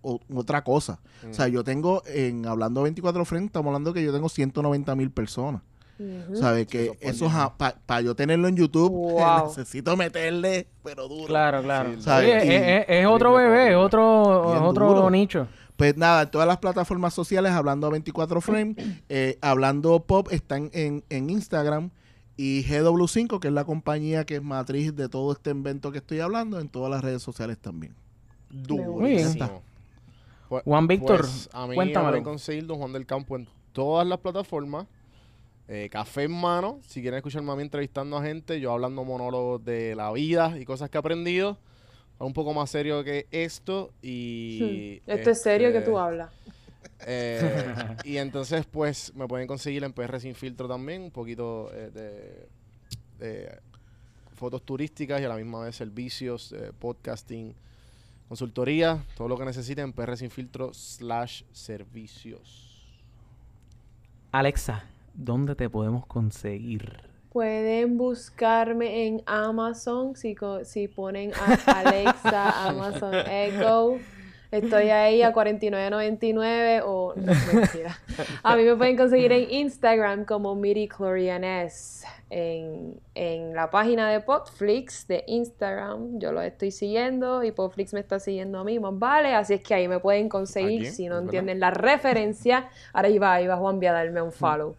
o- otra cosa. O sea, yo tengo en hablando 24 frames, estamos hablando que yo tengo 190 mil personas. ¿Sabes? Sí, Que eso es eso para yo tenerlo en YouTube, Wow. necesito meterle, pero duro. Claro, claro. Sí, Y- es- es otro bebé, es otro, es otro duro. nicho. Pues nada, en todas las plataformas sociales, hablando a 24 frames, eh, hablando pop, están en, en Instagram y GW5, que es la compañía que es matriz de todo este evento que estoy hablando, en todas las redes sociales también. Durísimo. Pues- Juan Víctor, pues, a mí me cuéntamelo. pueden conseguir Don Juan del Campo en todas las plataformas. Eh, café en mano. Si quieren escucharme a mí entrevistando a gente, yo hablando monólogos de la vida y cosas que he aprendido. Un poco más serio que esto. Y. Hmm. Esto es serio que este, tú hablas. eh, y entonces, pues, me pueden conseguir en PR Sin Filtro también, un poquito eh, de, de fotos turísticas y a la misma vez servicios, eh, podcasting, consultoría, todo lo que necesiten en PR Sin Filtro slash servicios. Alexa, ¿dónde te podemos conseguir? Pueden buscarme en Amazon si, si ponen a Alexa, Amazon Echo. Estoy ahí a 49.99 o no, mentira. A mí me pueden conseguir en Instagram como Miri Clorianes. En, en la página de Podflix de Instagram, yo lo estoy siguiendo y Podflix me está siguiendo a mí, más vale. Así es que ahí me pueden conseguir si no entienden la referencia. Ahora iba, iba Juan a darme un follow.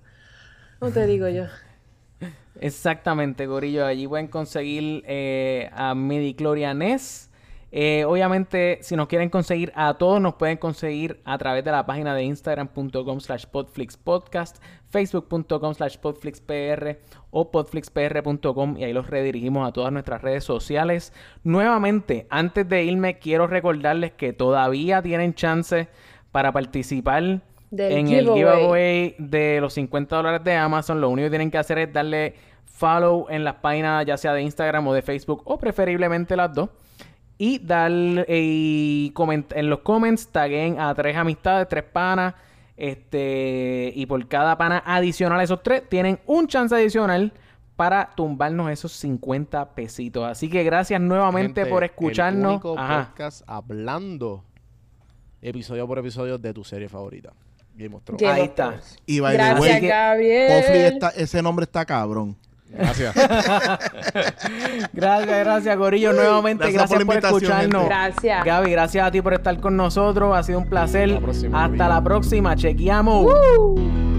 No te digo yo. Exactamente, Gorillo. Allí pueden conseguir eh, a Midiclorianes. Eh, obviamente, si nos quieren conseguir a todos, nos pueden conseguir a través de la página de instagram.com slash podflixpodcast, facebook.com slash podflixpr o podflixpr.com y ahí los redirigimos a todas nuestras redes sociales. Nuevamente, antes de irme, quiero recordarles que todavía tienen chance para participar Del en el giveaway. giveaway de los 50 dólares de Amazon. Lo único que tienen que hacer es darle follow en las páginas ya sea de Instagram o de Facebook o preferiblemente las dos. Y dar y coment- en los comments taguen a tres amistades, tres panas. Este, y por cada pana adicional a esos tres, tienen un chance adicional para tumbarnos esos 50 pesitos. Así que gracias nuevamente Gente, por El escucharnos. único Ajá. podcast hablando episodio por episodio de tu serie favorita. Game of Thrones. Game Ahí está. Y by the Gracias, way, que- Gabriel. Está- ese nombre está cabrón. Gracias. Gracias, gracias, Gorillo. Nuevamente, Gracias gracias, por escucharnos. gente. Gracias. Gaby, gracias a ti por estar con nosotros. Ha sido un placer. Hasta la próxima, Hasta Gorillo. la próxima. Chequeamos. Uh.